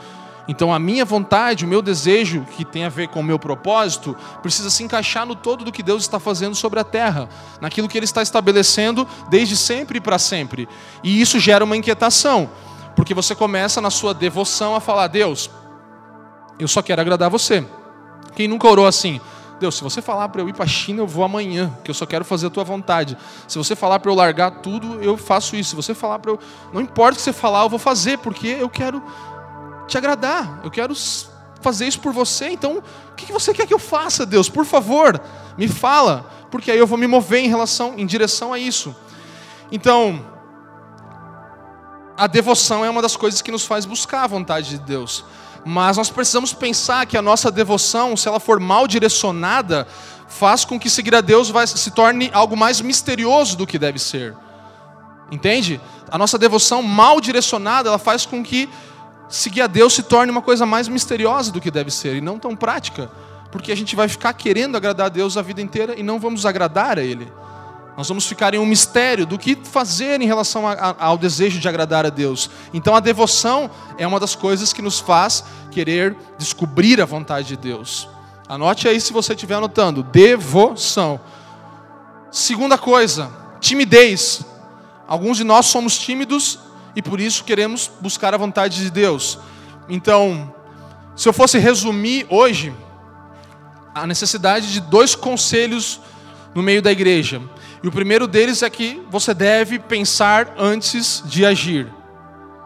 Speaker 2: Então a minha vontade, o meu desejo, que tem a ver com o meu propósito, precisa se encaixar no todo do que Deus está fazendo sobre a terra, naquilo que Ele está estabelecendo desde sempre e para sempre. E isso gera uma inquietação, porque você começa na sua devoção a falar: Deus, eu só quero agradar você. Quem nunca orou assim? Deus, se você falar para eu ir para a China, eu vou amanhã, que eu só quero fazer a tua vontade. Se você falar para eu largar tudo, eu faço isso. Se você falar para eu. Não importa o que você falar, eu vou fazer, porque eu quero te agradar. Eu quero fazer isso por você. Então, o que você quer que eu faça, Deus? Por favor, me fala, porque aí eu vou me mover em relação, em direção a isso. Então, a devoção é uma das coisas que nos faz buscar a vontade de Deus. Mas nós precisamos pensar que a nossa devoção, se ela for mal direcionada, faz com que seguir a Deus vai, se torne algo mais misterioso do que deve ser. Entende? A nossa devoção mal direcionada, ela faz com que seguir a Deus se torne uma coisa mais misteriosa do que deve ser e não tão prática, porque a gente vai ficar querendo agradar a Deus a vida inteira e não vamos agradar a Ele. Nós vamos ficar em um mistério do que fazer em relação a, a, ao desejo de agradar a Deus. Então a devoção é uma das coisas que nos faz querer descobrir a vontade de Deus. Anote aí se você estiver anotando: devoção. Segunda coisa, timidez. Alguns de nós somos tímidos e por isso queremos buscar a vontade de Deus. Então, se eu fosse resumir hoje a necessidade de dois conselhos no meio da igreja. E o primeiro deles é que você deve pensar antes de agir.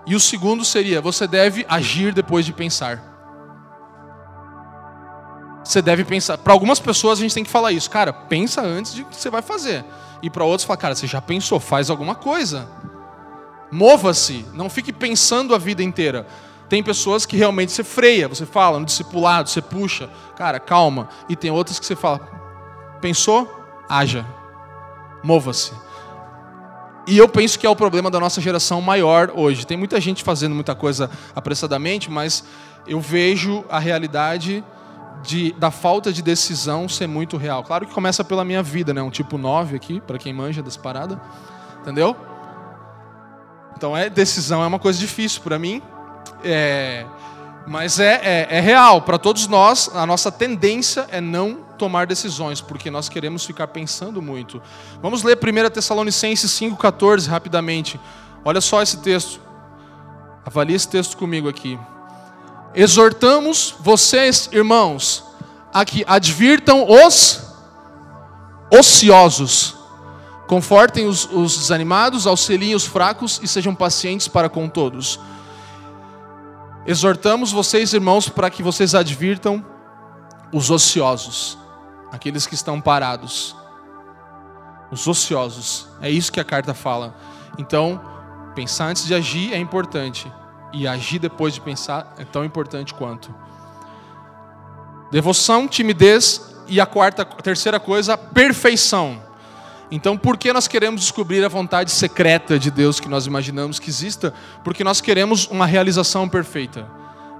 Speaker 2: E o segundo seria: você deve agir depois de pensar. Você deve pensar. Para algumas pessoas a gente tem que falar isso, cara, pensa antes de que você vai fazer. E para outros, fala, cara, você já pensou, faz alguma coisa. Mova-se, não fique pensando a vida inteira. Tem pessoas que realmente você freia, você fala no discipulado, você puxa, cara, calma. E tem outras que você fala, pensou? Haja mova-se. E eu penso que é o problema da nossa geração maior hoje. Tem muita gente fazendo muita coisa apressadamente, mas eu vejo a realidade de, da falta de decisão ser muito real. Claro que começa pela minha vida, né? Um tipo 9 aqui, para quem manja das paradas. Entendeu? Então é decisão é uma coisa difícil para mim. É, mas é, é, é real, para todos nós, a nossa tendência é não tomar decisões, porque nós queremos ficar pensando muito. Vamos ler 1 Tessalonicenses 5,14 rapidamente. Olha só esse texto. Avalie esse texto comigo aqui. Exortamos vocês, irmãos, a que advirtam os ociosos, confortem os, os desanimados, auxiliem os fracos e sejam pacientes para com todos. Exortamos vocês, irmãos, para que vocês advirtam os ociosos, aqueles que estão parados. Os ociosos. É isso que a carta fala. Então, pensar antes de agir é importante. E agir depois de pensar é tão importante quanto. Devoção, timidez e a quarta, a terceira coisa, perfeição. Então, por que nós queremos descobrir a vontade secreta de Deus que nós imaginamos que exista? Porque nós queremos uma realização perfeita.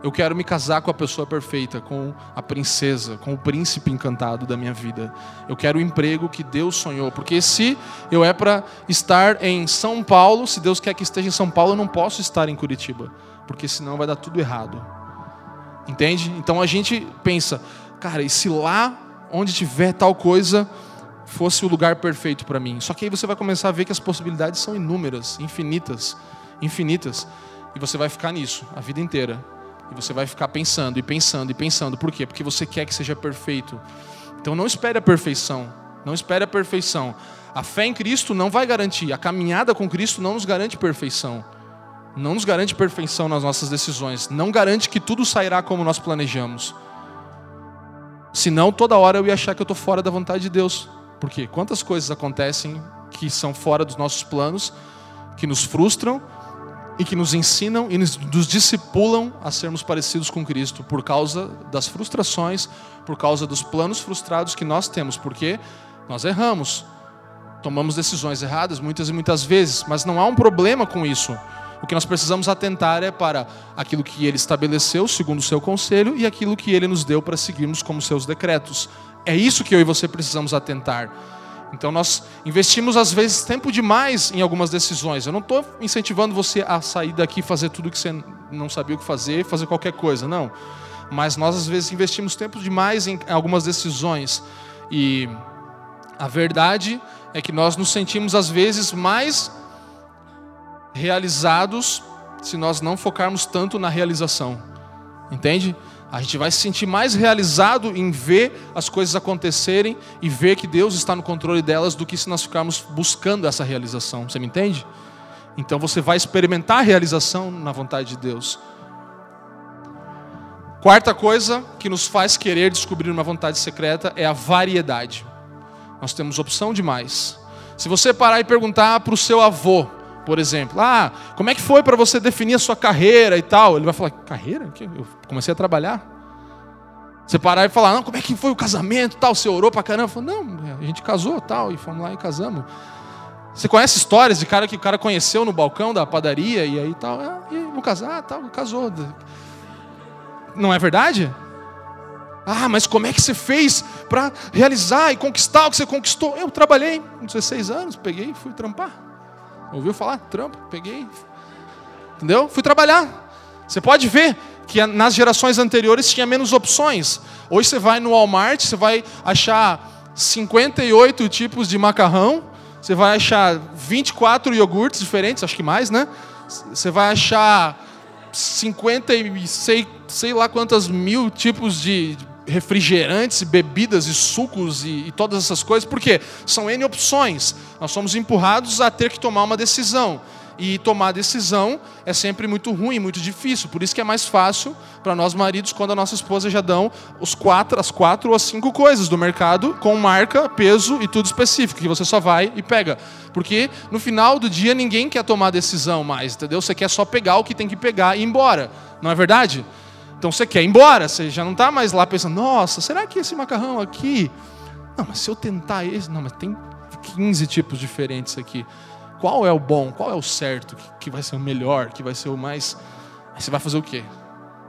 Speaker 2: Eu quero me casar com a pessoa perfeita, com a princesa, com o príncipe encantado da minha vida. Eu quero o emprego que Deus sonhou. Porque se eu é para estar em São Paulo, se Deus quer que esteja em São Paulo, eu não posso estar em Curitiba. Porque senão vai dar tudo errado. Entende? Então a gente pensa, cara, e se lá onde tiver tal coisa fosse o lugar perfeito para mim. Só que aí você vai começar a ver que as possibilidades são inúmeras, infinitas, infinitas, e você vai ficar nisso a vida inteira. E você vai ficar pensando e pensando e pensando. Por quê? Porque você quer que seja perfeito. Então não espere a perfeição. Não espere a perfeição. A fé em Cristo não vai garantir. A caminhada com Cristo não nos garante perfeição. Não nos garante perfeição nas nossas decisões. Não garante que tudo sairá como nós planejamos. Senão, toda hora eu ia achar que eu estou fora da vontade de Deus. Porque quantas coisas acontecem que são fora dos nossos planos, que nos frustram e que nos ensinam e nos, discipulam a sermos parecidos com Cristo por causa das frustrações, por causa dos planos frustrados que nós temos, porque nós erramos, tomamos decisões erradas muitas e muitas vezes, mas não há um problema com isso. O que nós precisamos atentar é para aquilo que ele estabeleceu, segundo o seu conselho, e aquilo que ele nos deu para seguirmos como seus decretos. É isso que eu e você precisamos atentar. Então nós investimos às vezes tempo demais em algumas decisões. Eu não estou incentivando você a sair daqui e fazer tudo que você não sabia o que fazer, fazer qualquer coisa, não. Mas nós às vezes investimos tempo demais em algumas decisões e a verdade é que nós nos sentimos às vezes mais realizados se nós não focarmos tanto na realização. Entende? A gente vai se sentir mais realizado em ver as coisas acontecerem e ver que Deus está no controle delas do que se nós ficarmos buscando essa realização. Você me entende? Então você vai experimentar a realização na vontade de Deus. Quarta coisa que nos faz querer descobrir uma vontade secreta é a variedade. Nós temos opção demais. Se você parar e perguntar para o seu avô, por exemplo, ah, como é que foi para você definir a sua carreira e tal? Ele vai falar, carreira? Eu comecei a trabalhar. Você parar e falar, não, como é que foi o casamento tal? Você orou para caramba? Falou, não, a gente casou tal, e fomos lá e casamos. Você conhece histórias de cara que o cara conheceu no balcão da padaria e aí tal, ah, e vou casar, tal, casou. Não é verdade? Ah, mas como é que você fez para realizar e conquistar o que você conquistou? Eu trabalhei 16 anos, peguei e fui trampar. Ouviu falar? Trampo, peguei. Entendeu? Fui trabalhar. Você pode ver que nas gerações anteriores tinha menos opções. Hoje você vai no Walmart, você vai achar 58 tipos de macarrão, você vai achar 24 iogurtes diferentes, acho que mais, né? Você vai achar 56, sei lá quantas mil tipos de refrigerantes, bebidas e sucos e, e todas essas coisas, porque são N opções. Nós somos empurrados a ter que tomar uma decisão. E tomar decisão é sempre muito ruim, muito difícil. Por isso que é mais fácil para nós maridos quando a nossa esposa já dão os quatro, as quatro ou as cinco coisas do mercado com marca, peso e tudo específico, que você só vai e pega. Porque no final do dia ninguém quer tomar decisão mais, entendeu? Você quer só pegar o que tem que pegar e ir embora. Não é verdade? Então você quer ir embora, você já não está mais lá pensando, nossa, será que esse macarrão aqui. Não, mas se eu tentar esse. Não, mas tem 15 tipos diferentes aqui. Qual é o bom? Qual é o certo? Que vai ser o melhor? Que vai ser o mais. Aí você vai fazer o quê?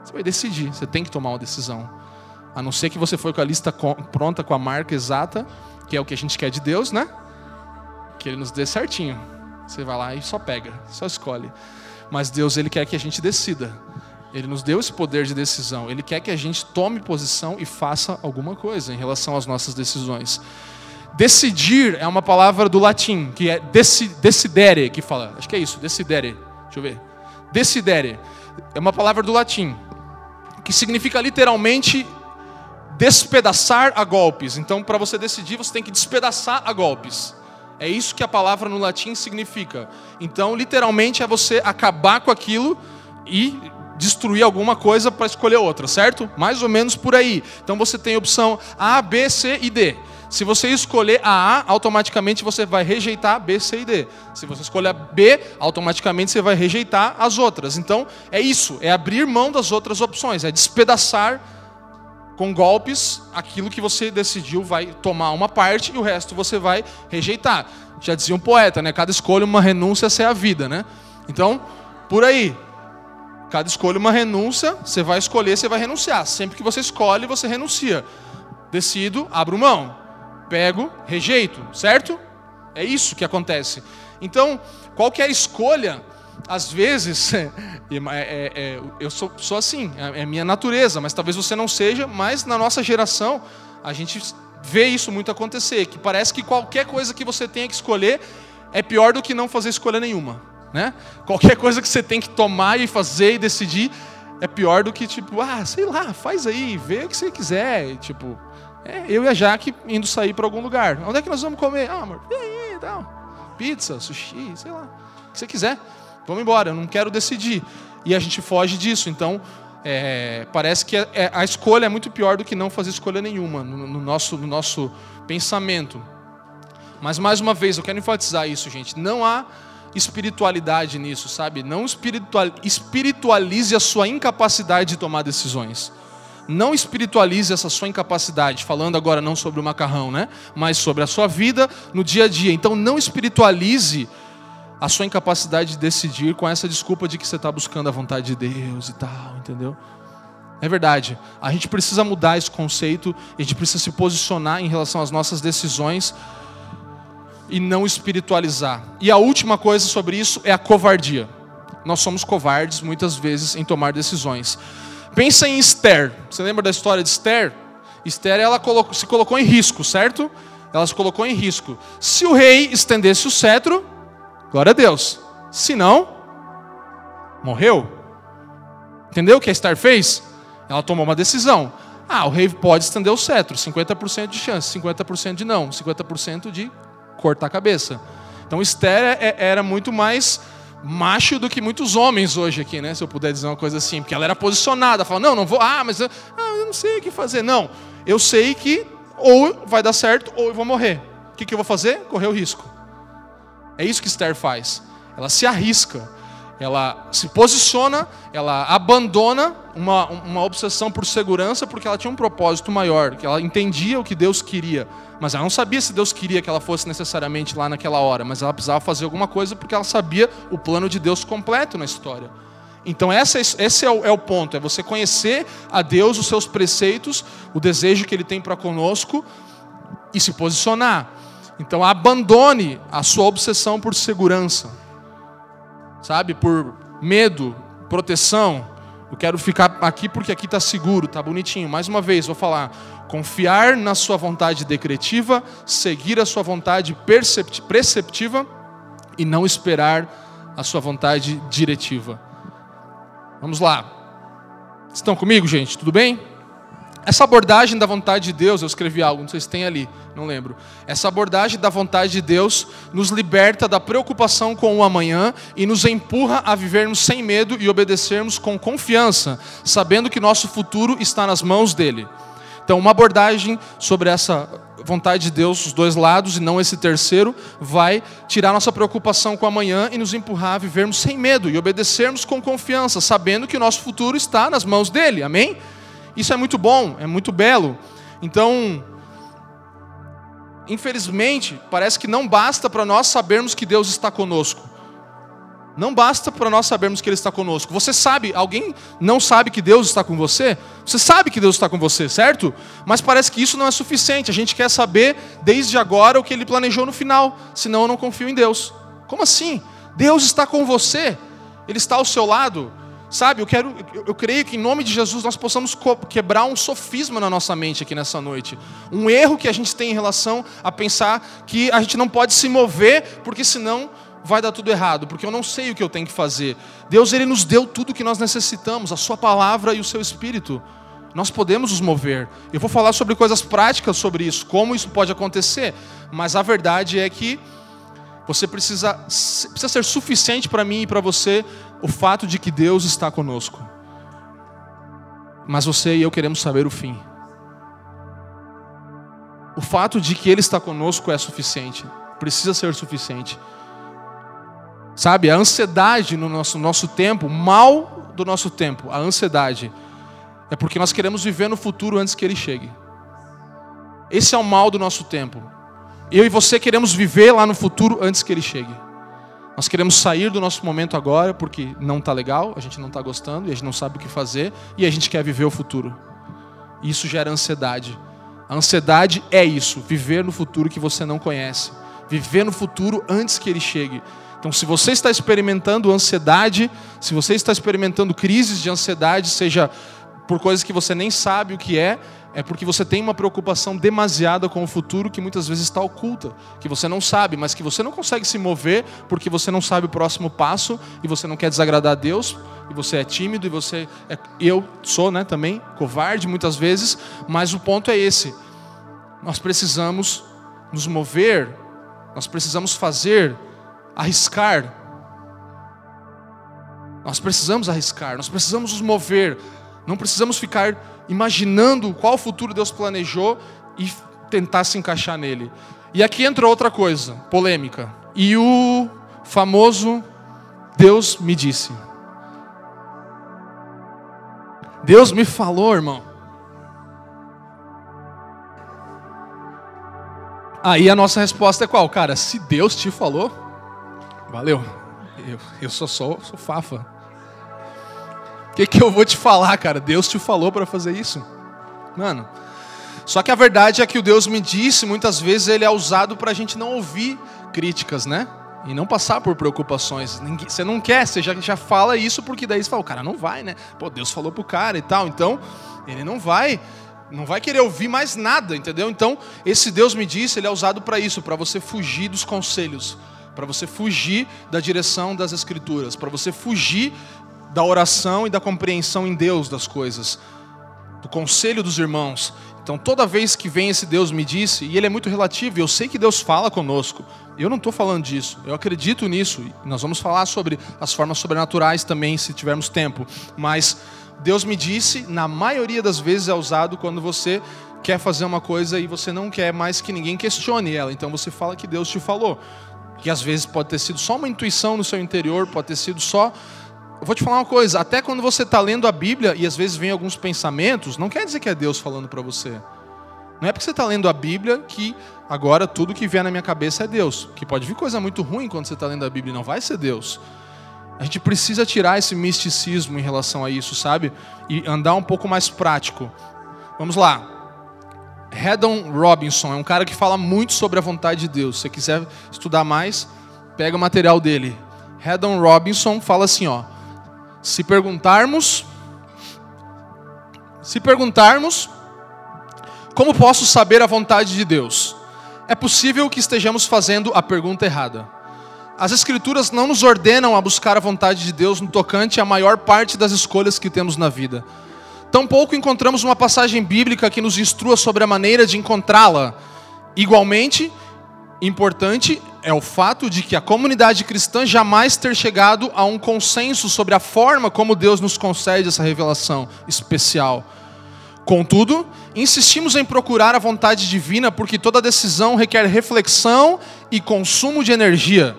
Speaker 2: Você vai decidir. Você tem que tomar uma decisão. A não ser que você foi com a lista pronta, com a marca exata, que é o que a gente quer de Deus, né? Que Ele nos dê certinho. Você vai lá e só pega, só escolhe. Mas Deus, Ele quer que a gente decida. Ele nos deu esse poder de decisão. Ele quer que a gente tome posição e faça alguma coisa em relação às nossas decisões. Decidir é uma palavra do latim, que é decidere, que fala. Acho que é isso, decidere. Deixa eu ver. Decidere. É uma palavra do latim, que significa literalmente despedaçar a golpes. Então, para você decidir, você tem que despedaçar a golpes. É isso que a palavra no latim significa. Então, literalmente, é você acabar com aquilo e destruir alguma coisa para escolher outra, certo? Mais ou menos por aí. Então você tem opção A, B, C e D. Se você escolher a A, automaticamente você vai rejeitar B, C e D. Se você escolher B, automaticamente você vai rejeitar as outras. Então é isso, é abrir mão das outras opções, é despedaçar com golpes aquilo que você decidiu vai tomar uma parte e o resto você vai rejeitar. Já dizia um poeta, né? Cada escolha uma renúncia é a vida, né? Então, por aí, Cada escolha uma renúncia, você vai escolher, você vai renunciar. Sempre que você escolhe, você renuncia. Decido, abro mão. Pego, rejeito, certo? É isso que acontece. Então, qualquer escolha, às vezes, é, é, é, eu sou, sou assim, é, é minha natureza, mas talvez você não seja, mas na nossa geração, a gente vê isso muito acontecer, que parece que qualquer coisa que você tenha que escolher é pior do que não fazer escolha nenhuma. Né? Qualquer coisa que você tem que tomar e fazer e decidir é pior do que, tipo, ah, sei lá, faz aí, vê o que você quiser. E, tipo, é, eu e a Jaque indo sair para algum lugar. Onde é que nós vamos comer? Ah, amor, aí, tal. Pizza, sushi, sei lá. O que você quiser. Vamos embora, eu não quero decidir. E a gente foge disso. Então, é, parece que a, é, a, escolha é muito pior do que não fazer escolha nenhuma no, no, nosso, no nosso pensamento. Mas, mais uma vez, eu quero enfatizar isso, gente. Não há espiritualidade nisso, sabe? Não espiritual, espiritualize a sua incapacidade de tomar decisões. Não espiritualize essa sua incapacidade, falando agora não sobre o macarrão, né? Mas sobre a sua vida no dia a dia. Então não espiritualize a sua incapacidade de decidir com essa desculpa de que você está buscando a vontade de Deus e tal, entendeu? É verdade. A gente precisa mudar esse conceito, a gente precisa se posicionar em relação às nossas decisões e não espiritualizar. E a última coisa sobre isso é a covardia. Nós somos covardes muitas vezes em tomar decisões. Pensa em Esther. Você lembra da história de Esther? Esther ela colocou, se colocou em risco, certo? Ela se colocou em risco. Se o rei estendesse o cetro, glória a Deus. Se não, morreu. Entendeu o que a Esther fez? Ela tomou uma decisão. Ah, o rei pode estender o cetro, 50% de chance, 50% de não, 50% de cortar a cabeça. Então Esther é, é, era muito mais macho do que muitos homens hoje aqui, né? Se eu puder dizer uma coisa assim, porque ela era posicionada, falava, não, não vou, ah, mas eu, ah, eu não sei o que fazer. Não, eu sei que ou vai dar certo ou eu vou morrer. O que, que eu vou fazer? Correr o risco. É isso que Esther faz. Ela se arrisca ela se posiciona, ela abandona uma, uma obsessão por segurança porque ela tinha um propósito maior, que ela entendia o que Deus queria, mas ela não sabia se Deus queria que ela fosse necessariamente lá naquela hora, mas ela precisava fazer alguma coisa porque ela sabia o plano de Deus completo na história. Então essa, esse é o, é o ponto, é você conhecer a Deus, os seus preceitos, o desejo que Ele tem para conosco e se posicionar. Então abandone a sua obsessão por segurança sabe? Por medo, proteção. Eu quero ficar aqui porque aqui está seguro, está bonitinho. Mais uma vez, vou falar. Confiar na sua vontade decretiva, seguir a sua vontade preceptiva e não esperar a sua vontade diretiva. Vamos lá. Estão comigo, gente? Tudo bem? Essa abordagem da vontade de Deus, eu escrevi algo, não sei se tem ali, não lembro. Essa abordagem da vontade de Deus nos liberta da preocupação com o amanhã e nos empurra a vivermos sem medo e obedecermos com confiança, sabendo que nosso futuro está nas mãos dele. Então, uma abordagem sobre essa vontade de Deus, os dois lados e não esse terceiro, vai tirar nossa preocupação com o amanhã e nos empurrar a vivermos sem medo e obedecermos com confiança, sabendo que o nosso futuro está nas mãos dele. Amém? Isso é muito bom, é muito belo. Então, infelizmente, parece que não basta para nós sabermos que Deus está conosco. Não basta para nós sabermos que Ele está conosco. Você sabe, alguém não sabe que Deus está com você? Você sabe que Deus está com você, certo? Mas parece que isso não é suficiente. A gente quer saber desde agora o que Ele planejou no final. Senão eu não confio em Deus. Como assim? Deus está com você? Ele está ao seu lado? Sabe, eu quero, eu creio que em nome de Jesus nós possamos quebrar um sofisma na nossa mente aqui nessa noite. Um erro que a gente tem em relação a pensar que a gente não pode se mover, porque senão vai dar tudo errado, porque eu não sei o que eu tenho que fazer. Deus ele nos deu tudo que nós necessitamos, a sua palavra e o seu espírito. Nós podemos nos mover. Eu vou falar sobre coisas práticas sobre isso, como isso pode acontecer, mas a verdade é que você precisa, precisa ser suficiente para mim e para você o fato de que Deus está conosco. Mas você e eu queremos saber o fim. O fato de que Ele está conosco é suficiente, precisa ser suficiente. Sabe, a ansiedade no nosso, nosso tempo, mal do nosso tempo, a ansiedade, é porque nós queremos viver no futuro antes que Ele chegue. Esse é o mal do nosso tempo. Eu e você queremos viver lá no futuro antes que Ele chegue. Nós queremos sair do nosso momento agora porque não está legal, a gente não está gostando e a gente não sabe o que fazer e a gente quer viver o futuro. Isso gera ansiedade. A ansiedade é isso, viver no futuro que você não conhece, viver no futuro antes que ele chegue. Então, se você está experimentando ansiedade, se você está experimentando crises de ansiedade, seja por coisas que você nem sabe o que é, é porque você tem uma preocupação demasiada com o futuro que muitas vezes está oculta, que você não sabe, mas que você não consegue se mover porque você não sabe o próximo passo e você não quer desagradar a Deus e você é tímido e você é, eu sou, né, também covarde muitas vezes, mas o ponto é esse. Nós precisamos nos mover, nós precisamos fazer, arriscar. Nós precisamos arriscar, nós precisamos nos mover, não precisamos ficar imaginando qual futuro Deus planejou e tentar se encaixar nele. E aqui entra outra coisa, polêmica. E o famoso Deus me disse. Deus me falou, irmão. Aí a nossa resposta é qual? Cara, se Deus te falou, valeu. Eu, eu só sou, sou fafa. Que, que eu vou te falar, cara? Deus te falou para fazer isso. Mano, só que a verdade é que o Deus me disse, muitas vezes ele é usado para a gente não ouvir críticas, né? E não passar por preocupações. Você não quer, você já, já fala isso porque daí você fala, o cara não vai, né? Pô, Deus falou pro cara e tal. Então, ele não vai não vai querer ouvir mais nada, entendeu? Então, esse Deus me disse, ele é usado para isso, para você fugir dos conselhos, para você fugir da direção das escrituras, para você fugir da oração e da compreensão em Deus das coisas, do conselho dos irmãos. Então, toda vez que vem esse Deus me disse, e ele é muito relativo, eu sei que Deus fala conosco, eu não estou falando disso, eu acredito nisso, nós vamos falar sobre as formas sobrenaturais também, se tivermos tempo, mas Deus me disse, na maioria das vezes é usado quando você quer fazer uma coisa e você não quer mais que ninguém questione ela. Então você fala que Deus te falou. Que às vezes pode ter sido só uma intuição no seu interior, pode ter sido só. Eu vou te falar uma coisa: até quando você está lendo a Bíblia e às vezes vem alguns pensamentos, não quer dizer que é Deus falando para você. Não é porque você está lendo a Bíblia que agora tudo que vier na minha cabeça é Deus. Que pode vir coisa muito ruim quando você está lendo a Bíblia, não vai ser Deus. A gente precisa tirar esse misticismo em relação a isso, sabe? E andar um pouco mais prático. Vamos lá. Redon Robinson é um cara que fala muito sobre a vontade de Deus. Se você quiser estudar mais, pega o material dele. Redon Robinson fala assim, ó: Se perguntarmos se perguntarmos como posso saber a vontade de Deus? É possível que estejamos fazendo a pergunta errada. As Escrituras não nos ordenam a buscar a vontade de Deus no tocante à maior parte das escolhas que temos na vida. Tampouco encontramos uma passagem bíblica que nos instrua sobre a maneira de encontrá-la. Igualmente, importante é o fato de que a comunidade cristã jamais ter chegado a um consenso sobre a forma como Deus nos concede essa revelação especial. Contudo, insistimos em procurar a vontade divina porque toda decisão requer reflexão e consumo de energia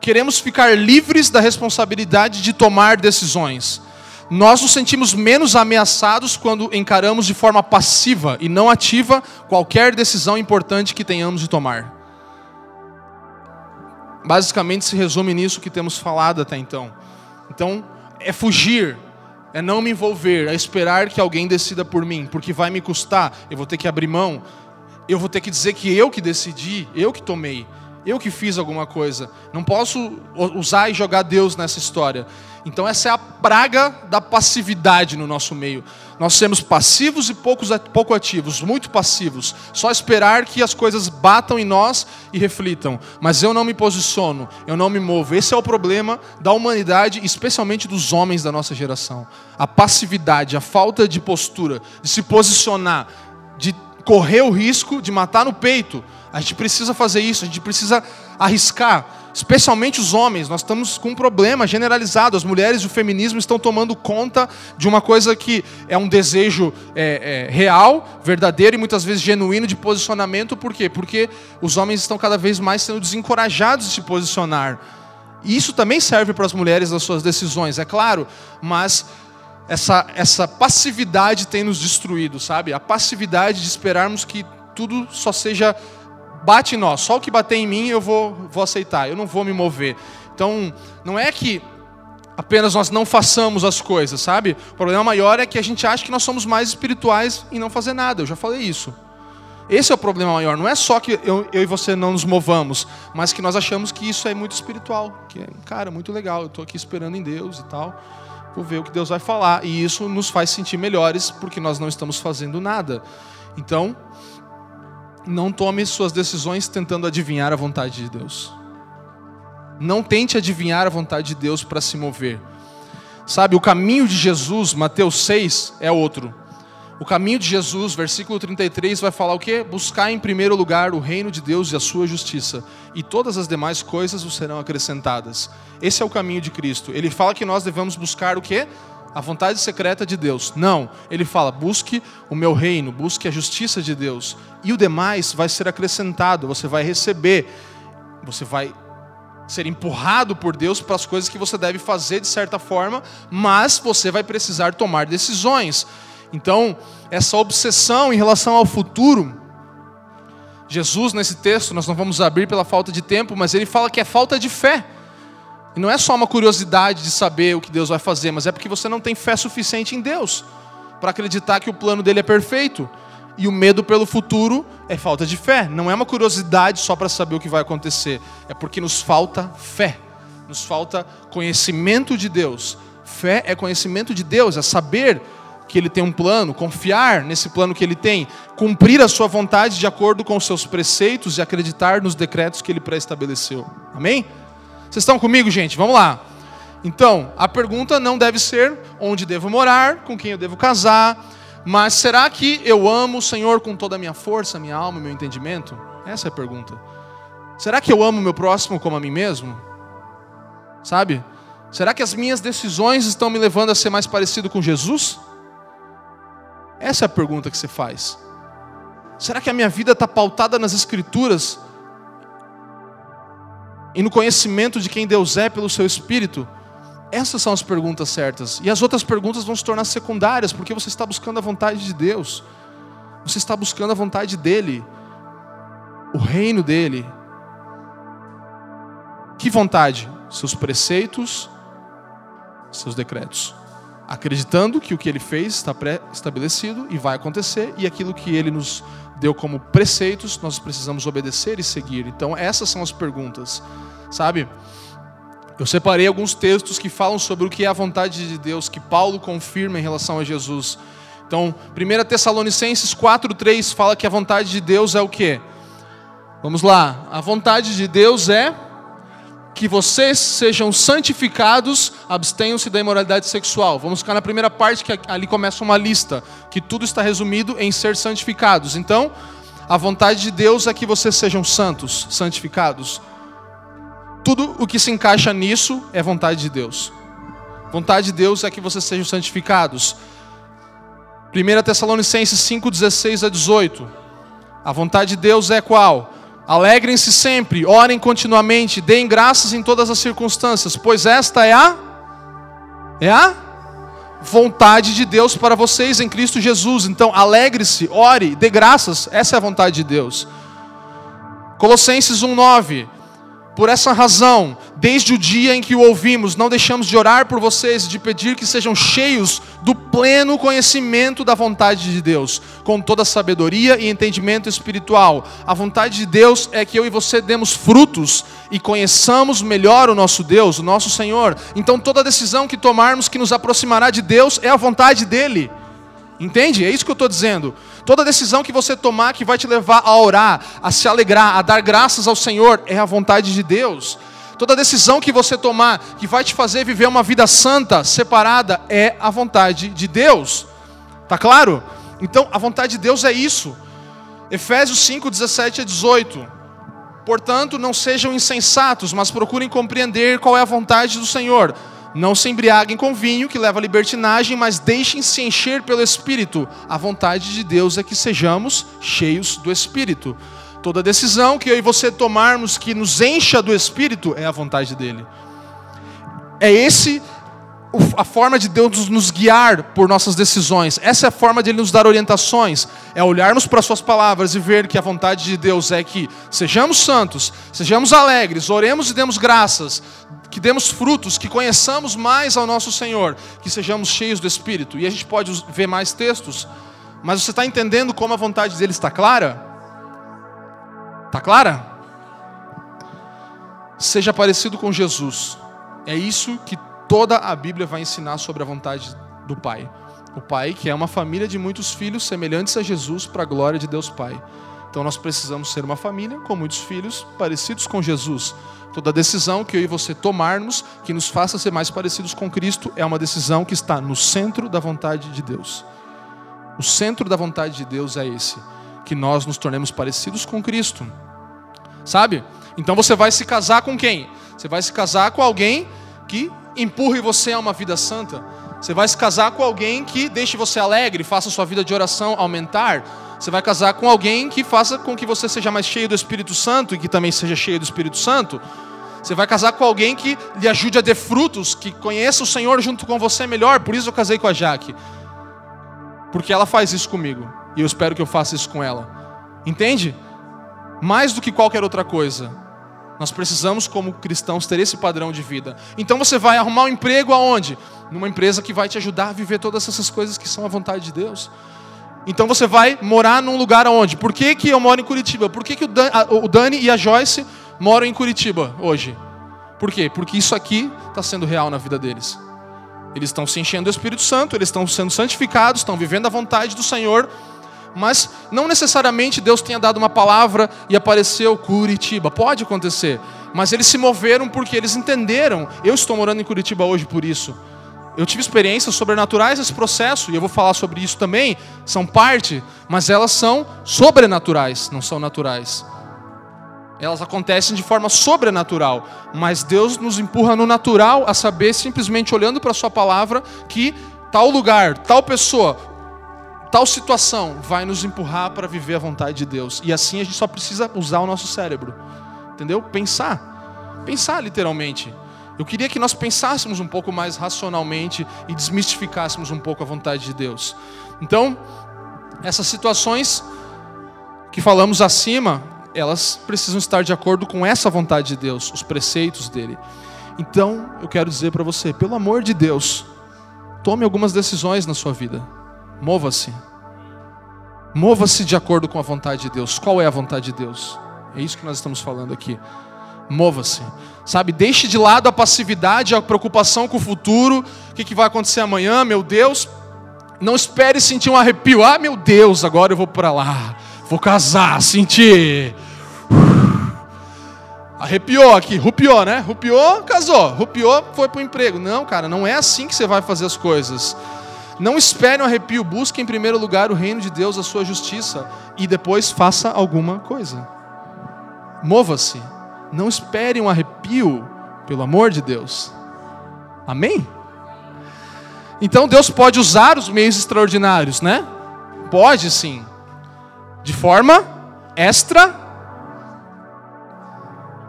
Speaker 2: queremos ficar livres da responsabilidade de tomar decisões. Nós nos sentimos menos ameaçados quando encaramos de forma passiva e não ativa qualquer decisão importante que tenhamos de tomar. Basicamente se resume nisso que temos falado até então. Então, é fugir, é não me envolver, é esperar que alguém decida por mim, porque vai me custar, eu vou ter que abrir mão, eu vou ter que dizer que eu que decidi, eu que tomei. Eu que fiz alguma coisa. Não posso usar e jogar Deus nessa história. Então, essa é a praga da passividade no nosso meio. Nós somos passivos e poucos, pouco ativos, muito passivos. Só esperar que as coisas batam em nós e reflitam. Mas eu não me posiciono, eu não me movo. Esse é o problema da humanidade, especialmente dos homens da nossa geração. A passividade, a falta de postura, de se posicionar, de correr o risco de matar no peito a gente precisa fazer isso, a gente precisa arriscar, especialmente os homens. Nós estamos com um problema generalizado. As mulheres e o feminismo estão tomando conta de uma coisa que é um desejo é, é, real, verdadeiro e muitas vezes genuíno de posicionamento. Por quê? Porque os homens estão cada vez mais sendo desencorajados de se posicionar. E isso também serve para as mulheres nas suas decisões, é claro, mas essa, essa passividade tem nos destruído, sabe? A passividade de esperarmos que tudo só seja bate nós, só o que bater em mim eu vou, vou aceitar, eu não vou me mover. Então, não é que apenas nós não façamos as coisas, sabe? O problema maior é que a gente acha que nós somos mais espirituais em não fazer nada, eu já falei isso. Esse é o problema maior, não é só que eu, eu e você não nos movamos, mas que nós achamos que isso é muito espiritual, que é, cara, muito legal, eu estou aqui esperando em Deus e tal, vou ver o que Deus vai falar, e isso nos faz sentir melhores porque nós não estamos fazendo nada. Então, não tome suas decisões tentando adivinhar a vontade de Deus. Não tente adivinhar a vontade de Deus para se mover. Sabe, o caminho de Jesus, Mateus 6, é outro. O caminho de Jesus, versículo 33, vai falar o quê? Buscar em primeiro lugar o reino de Deus e a sua justiça, e todas as demais coisas vos serão acrescentadas. Esse é o caminho de Cristo. Ele fala que nós devemos buscar o quê? A vontade secreta de Deus. Não, ele fala: busque o meu reino, busque a justiça de Deus, e o demais vai ser acrescentado, você vai receber, você vai ser empurrado por Deus para as coisas que você deve fazer de certa forma, mas você vai precisar tomar decisões. Então, essa obsessão em relação ao futuro, Jesus, nesse texto, nós não vamos abrir pela falta de tempo, mas ele fala que é falta de fé. E não é só uma curiosidade de saber o que Deus vai fazer, mas é porque você não tem fé suficiente em Deus para acreditar que o plano dele é perfeito. E o medo pelo futuro é falta de fé. Não é uma curiosidade só para saber o que vai acontecer. É porque nos falta fé. Nos falta conhecimento de Deus. Fé é conhecimento de Deus, é saber que Ele tem um plano, confiar nesse plano que Ele tem, cumprir a sua vontade de acordo com os seus preceitos e acreditar nos decretos que Ele pré-estabeleceu. Amém? Vocês estão comigo, gente? Vamos lá. Então, a pergunta não deve ser onde devo morar, com quem eu devo casar, mas será que eu amo o Senhor com toda a minha força, minha alma, meu entendimento? Essa é a pergunta. Será que eu amo meu próximo como a mim mesmo? Sabe? Será que as minhas decisões estão me levando a ser mais parecido com Jesus? Essa é a pergunta que você faz. Será que a minha vida está pautada nas Escrituras e no conhecimento de quem Deus é pelo seu Espírito? Essas são as perguntas certas. E as outras perguntas vão se tornar secundárias, porque você está buscando a vontade de Deus. Você está buscando a vontade dEle, o reino dEle. Que vontade? Seus preceitos, seus decretos acreditando que o que ele fez está pré-estabelecido e vai acontecer, e aquilo que ele nos deu como preceitos, nós precisamos obedecer e seguir. Então, essas são as perguntas, sabe? Eu separei alguns textos que falam sobre o que é a vontade de Deus, que Paulo confirma em relação a Jesus. Então, 1 Tessalonicenses 4,3 fala que a vontade de Deus é o quê? Vamos lá. A vontade de Deus é que vocês sejam santificados, abstenham-se da imoralidade sexual. Vamos ficar na primeira parte, que ali começa uma lista, que tudo está resumido em ser santificados. Então, a vontade de Deus é que vocês sejam santos, santificados. Tudo o que se encaixa nisso é vontade de Deus. Vontade de Deus é que vocês sejam santificados. 1 Tessalonicenses 5, 16 a 18. A vontade de Deus é qual? Alegrem-se sempre, orem continuamente, deem graças em todas as circunstâncias, pois esta é a é a vontade de Deus para vocês em Cristo Jesus. Então, alegre-se, ore, dê graças, essa é a vontade de Deus. Colossenses 1:9 por essa razão, desde o dia em que o ouvimos, não deixamos de orar por vocês e de pedir que sejam cheios do pleno conhecimento da vontade de Deus, com toda sabedoria e entendimento espiritual. A vontade de Deus é que eu e você demos frutos e conheçamos melhor o nosso Deus, o nosso Senhor. Então toda decisão que tomarmos que nos aproximará de Deus é a vontade dele. Entende? É isso que eu estou dizendo. Toda decisão que você tomar que vai te levar a orar, a se alegrar, a dar graças ao Senhor, é a vontade de Deus. Toda decisão que você tomar que vai te fazer viver uma vida santa, separada, é a vontade de Deus. Tá claro? Então, a vontade de Deus é isso. Efésios 5, 17 a 18. Portanto, não sejam insensatos, mas procurem compreender qual é a vontade do Senhor. Não se embriaguem com vinho, que leva à libertinagem, mas deixem-se encher pelo Espírito. A vontade de Deus é que sejamos cheios do Espírito. Toda decisão que eu e você tomarmos que nos encha do Espírito é a vontade dele. É esse a forma de Deus nos guiar por nossas decisões. Essa é a forma de Ele nos dar orientações. É olharmos para Suas palavras e ver que a vontade de Deus é que sejamos santos, sejamos alegres, oremos e demos graças, que demos frutos, que conheçamos mais ao nosso Senhor, que sejamos cheios do Espírito. E a gente pode ver mais textos, mas você está entendendo como a vontade dele está clara? Está clara? Seja parecido com Jesus. É isso que toda a Bíblia vai ensinar sobre a vontade do Pai. O Pai que é uma família de muitos filhos semelhantes a Jesus para a glória de Deus Pai. Então nós precisamos ser uma família com muitos filhos parecidos com Jesus. Toda decisão que eu e você tomarmos que nos faça ser mais parecidos com Cristo é uma decisão que está no centro da vontade de Deus. O centro da vontade de Deus é esse, que nós nos tornemos parecidos com Cristo. Sabe? Então você vai se casar com quem? Você vai se casar com alguém que empurre você a uma vida santa. Você vai se casar com alguém que deixe você alegre, faça sua vida de oração aumentar. Você vai casar com alguém que faça com que você seja mais cheio do Espírito Santo e que também seja cheio do Espírito Santo. Você vai casar com alguém que lhe ajude a ter frutos, que conheça o Senhor junto com você melhor. Por isso eu casei com a Jaque. Porque ela faz isso comigo. E eu espero que eu faça isso com ela. Entende? Mais do que qualquer outra coisa. Nós precisamos, como cristãos, ter esse padrão de vida. Então você vai arrumar um emprego aonde? Numa empresa que vai te ajudar a viver todas essas coisas que são a vontade de Deus. Então você vai morar num lugar aonde? Por que, que eu moro em Curitiba? Por que, que o Dani e a Joyce moram em Curitiba hoje? Por quê? Porque isso aqui está sendo real na vida deles. Eles estão se enchendo do Espírito Santo, eles estão sendo santificados, estão vivendo a vontade do Senhor mas não necessariamente Deus tenha dado uma palavra e apareceu Curitiba. Pode acontecer, mas eles se moveram porque eles entenderam. Eu estou morando em Curitiba hoje por isso. Eu tive experiências sobrenaturais nesse processo e eu vou falar sobre isso também. São parte, mas elas são sobrenaturais, não são naturais. Elas acontecem de forma sobrenatural, mas Deus nos empurra no natural a saber, simplesmente olhando para a Sua palavra, que tal lugar, tal pessoa, tal situação vai nos empurrar para viver a vontade de Deus. E assim a gente só precisa usar o nosso cérebro. Entendeu? Pensar. Pensar literalmente. Eu queria que nós pensássemos um pouco mais racionalmente e desmistificássemos um pouco a vontade de Deus. Então, essas situações que falamos acima, elas precisam estar de acordo com essa vontade de Deus, os preceitos dele. Então, eu quero dizer para você, pelo amor de Deus, tome algumas decisões na sua vida. Mova-se. Mova-se de acordo com a vontade de Deus. Qual é a vontade de Deus? É isso que nós estamos falando aqui. Mova-se. Sabe, deixe de lado a passividade, a preocupação com o futuro. O que, que vai acontecer amanhã, meu Deus? Não espere sentir um arrepio. Ah, meu Deus, agora eu vou para lá. Vou casar, sentir. Arrepiou aqui, rupiou, né? Rupiou, casou. Rupiou, foi para o emprego. Não, cara, não é assim que você vai fazer as coisas. Não espere um arrepio, busque em primeiro lugar o reino de Deus, a sua justiça, e depois faça alguma coisa. Mova-se. Não espere um arrepio, pelo amor de Deus. Amém? Então Deus pode usar os meios extraordinários, né? Pode sim. De forma extra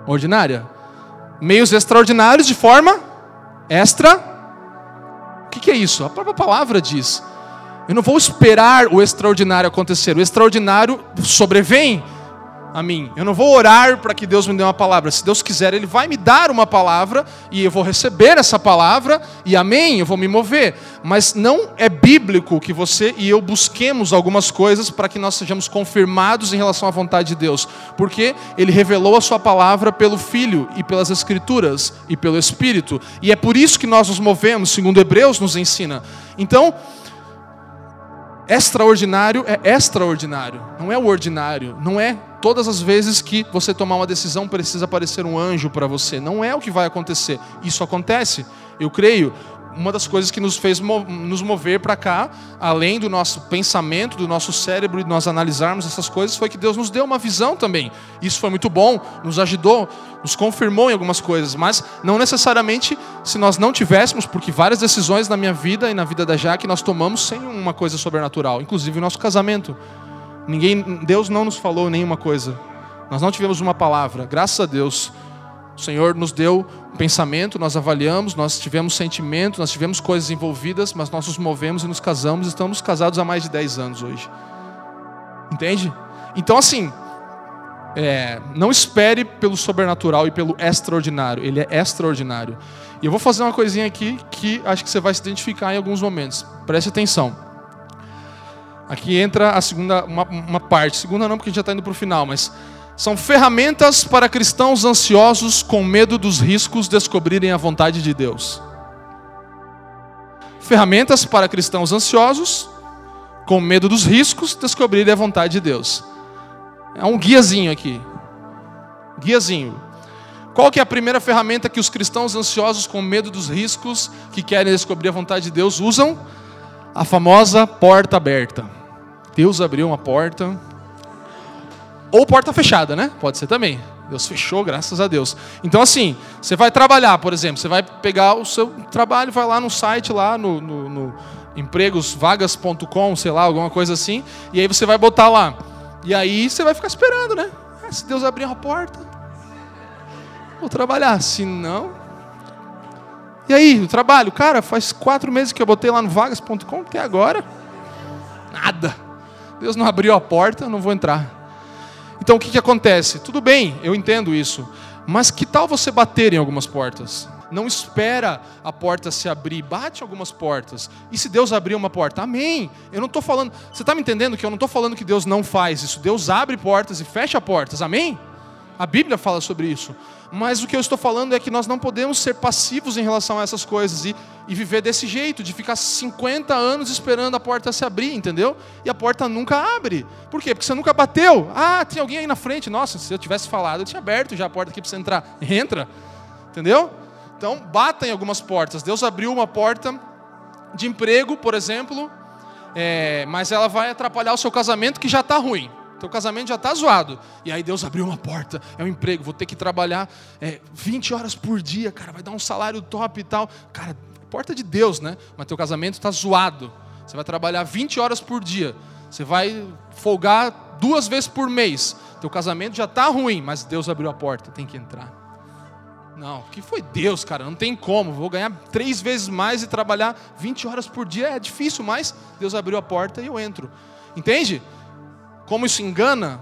Speaker 2: ordinária. Meios extraordinários de forma extra o que, que é isso? A própria palavra diz. Eu não vou esperar o extraordinário acontecer. O extraordinário sobrevém a mim. Eu não vou orar para que Deus me dê uma palavra. Se Deus quiser, Ele vai me dar uma palavra e eu vou receber essa palavra e amém, eu vou me mover. Mas não é bíblico que você e eu busquemos algumas coisas para que nós sejamos confirmados em relação à vontade de Deus. Porque Ele revelou a Sua palavra pelo Filho e pelas Escrituras e pelo Espírito. E é por isso que nós nos movemos, segundo Hebreus nos ensina. Então, extraordinário é extraordinário, não é o ordinário, não é todas as vezes que você tomar uma decisão precisa aparecer um anjo para você. Não é o que vai acontecer. Isso acontece, eu creio. Uma das coisas que nos fez nos mover para cá, além do nosso pensamento, do nosso cérebro e nós analisarmos essas coisas, foi que Deus nos deu uma visão também. Isso foi muito bom, nos ajudou, nos confirmou em algumas coisas, mas não necessariamente se nós não tivéssemos, porque várias decisões na minha vida e na vida da Jaque nós tomamos sem uma coisa sobrenatural, inclusive o nosso casamento. Ninguém, Deus não nos falou nenhuma coisa. Nós não tivemos uma palavra. Graças a Deus, o Senhor nos deu um pensamento, nós avaliamos, nós tivemos sentimento, nós tivemos coisas envolvidas, mas nós nos movemos e nos casamos. Estamos casados há mais de 10 anos hoje. Entende? Então, assim, é, não espere pelo sobrenatural e pelo extraordinário. Ele é extraordinário. E eu vou fazer uma coisinha aqui que acho que você vai se identificar em alguns momentos. Preste atenção. Aqui entra a segunda uma, uma parte. Segunda não, porque a gente já está indo para o final, mas são ferramentas para cristãos ansiosos com medo dos riscos descobrirem a vontade de Deus. Ferramentas para cristãos ansiosos com medo dos riscos descobrirem a vontade de Deus. É um guiazinho aqui. Guiazinho. Qual que é a primeira ferramenta que os cristãos ansiosos com medo dos riscos que querem descobrir a vontade de Deus usam? A famosa porta aberta. Deus abriu uma porta. Ou porta fechada, né? Pode ser também. Deus fechou, graças a Deus. Então, assim, você vai trabalhar, por exemplo, você vai pegar o seu trabalho, vai lá no site, lá no, no, no empregosvagas.com, sei lá, alguma coisa assim, e aí você vai botar lá. E aí você vai ficar esperando, né? Ah, se Deus abrir uma porta. vou trabalhar. Se não. E aí, o trabalho? Cara, faz quatro meses que eu botei lá no vagas.com, até agora. Nada. Deus não abriu a porta, eu não vou entrar. Então o que, que acontece? Tudo bem, eu entendo isso. Mas que tal você bater em algumas portas? Não espera a porta se abrir, bate algumas portas. E se Deus abrir uma porta? Amém. Eu não estou falando. Você está me entendendo que eu não estou falando que Deus não faz isso. Deus abre portas e fecha portas. Amém? A Bíblia fala sobre isso. Mas o que eu estou falando é que nós não podemos ser passivos em relação a essas coisas e, e viver desse jeito, de ficar 50 anos esperando a porta se abrir, entendeu? E a porta nunca abre. Por quê? Porque você nunca bateu. Ah, tem alguém aí na frente. Nossa, se eu tivesse falado, eu tinha aberto já a porta aqui para você entrar. Entra. Entendeu? Então, bata em algumas portas. Deus abriu uma porta de emprego, por exemplo, é, mas ela vai atrapalhar o seu casamento que já está ruim. Teu casamento já está zoado. E aí Deus abriu uma porta, é um emprego, vou ter que trabalhar é, 20 horas por dia, cara, vai dar um salário top e tal. Cara, porta de Deus, né? Mas teu casamento está zoado. Você vai trabalhar 20 horas por dia. Você vai folgar duas vezes por mês. Teu casamento já está ruim, mas Deus abriu a porta, tem que entrar. Não, que foi Deus, cara, não tem como. Vou ganhar três vezes mais e trabalhar 20 horas por dia. É difícil, mas Deus abriu a porta e eu entro. Entende? Como isso engana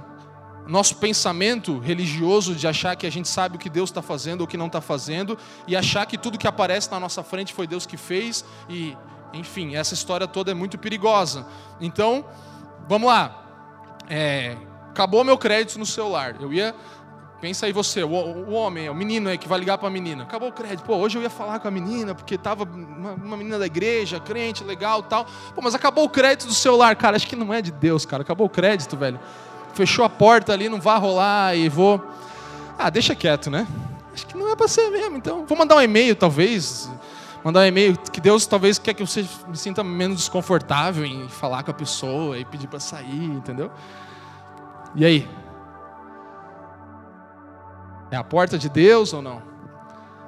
Speaker 2: nosso pensamento religioso de achar que a gente sabe o que Deus está fazendo ou o que não está fazendo e achar que tudo que aparece na nossa frente foi Deus que fez e, enfim, essa história toda é muito perigosa. Então, vamos lá. É, acabou meu crédito no celular. Eu ia Pensa aí você, o, o, homem, o menino aí que vai ligar para a menina. Acabou o crédito. Pô, hoje eu ia falar com a menina porque tava uma, uma, menina da igreja, crente, legal, tal. Pô, mas acabou o crédito do celular, cara. Acho que não é de Deus, cara. Acabou o crédito, velho. Fechou a porta ali, não vai rolar e vou. Ah, deixa quieto, né? Acho que não é para ser mesmo. Então, vou mandar um e-mail, talvez. Mandar um e-mail que Deus talvez quer que você me sinta menos desconfortável em falar com a pessoa e pedir para sair, entendeu? E aí? É a porta de Deus ou não?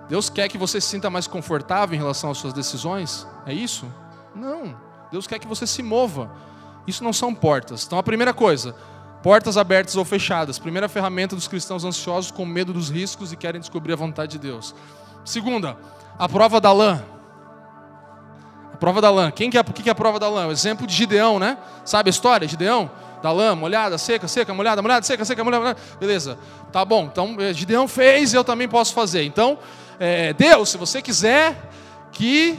Speaker 2: Deus quer que você se sinta mais confortável em relação às suas decisões? É isso? Não. Deus quer que você se mova. Isso não são portas. Então, a primeira coisa, portas abertas ou fechadas. Primeira ferramenta dos cristãos ansiosos com medo dos riscos e querem descobrir a vontade de Deus. Segunda, a prova da lã. A prova da lã. Quem que é, que é a prova da lã? O exemplo de Gideão, né? Sabe a história? Gideão? Da lã, molhada, seca, seca, molhada, molhada, seca, seca, molhada, molhada. Beleza. Tá bom. Então, eh, Gideão fez, eu também posso fazer. Então, é, Deus, se você quiser que,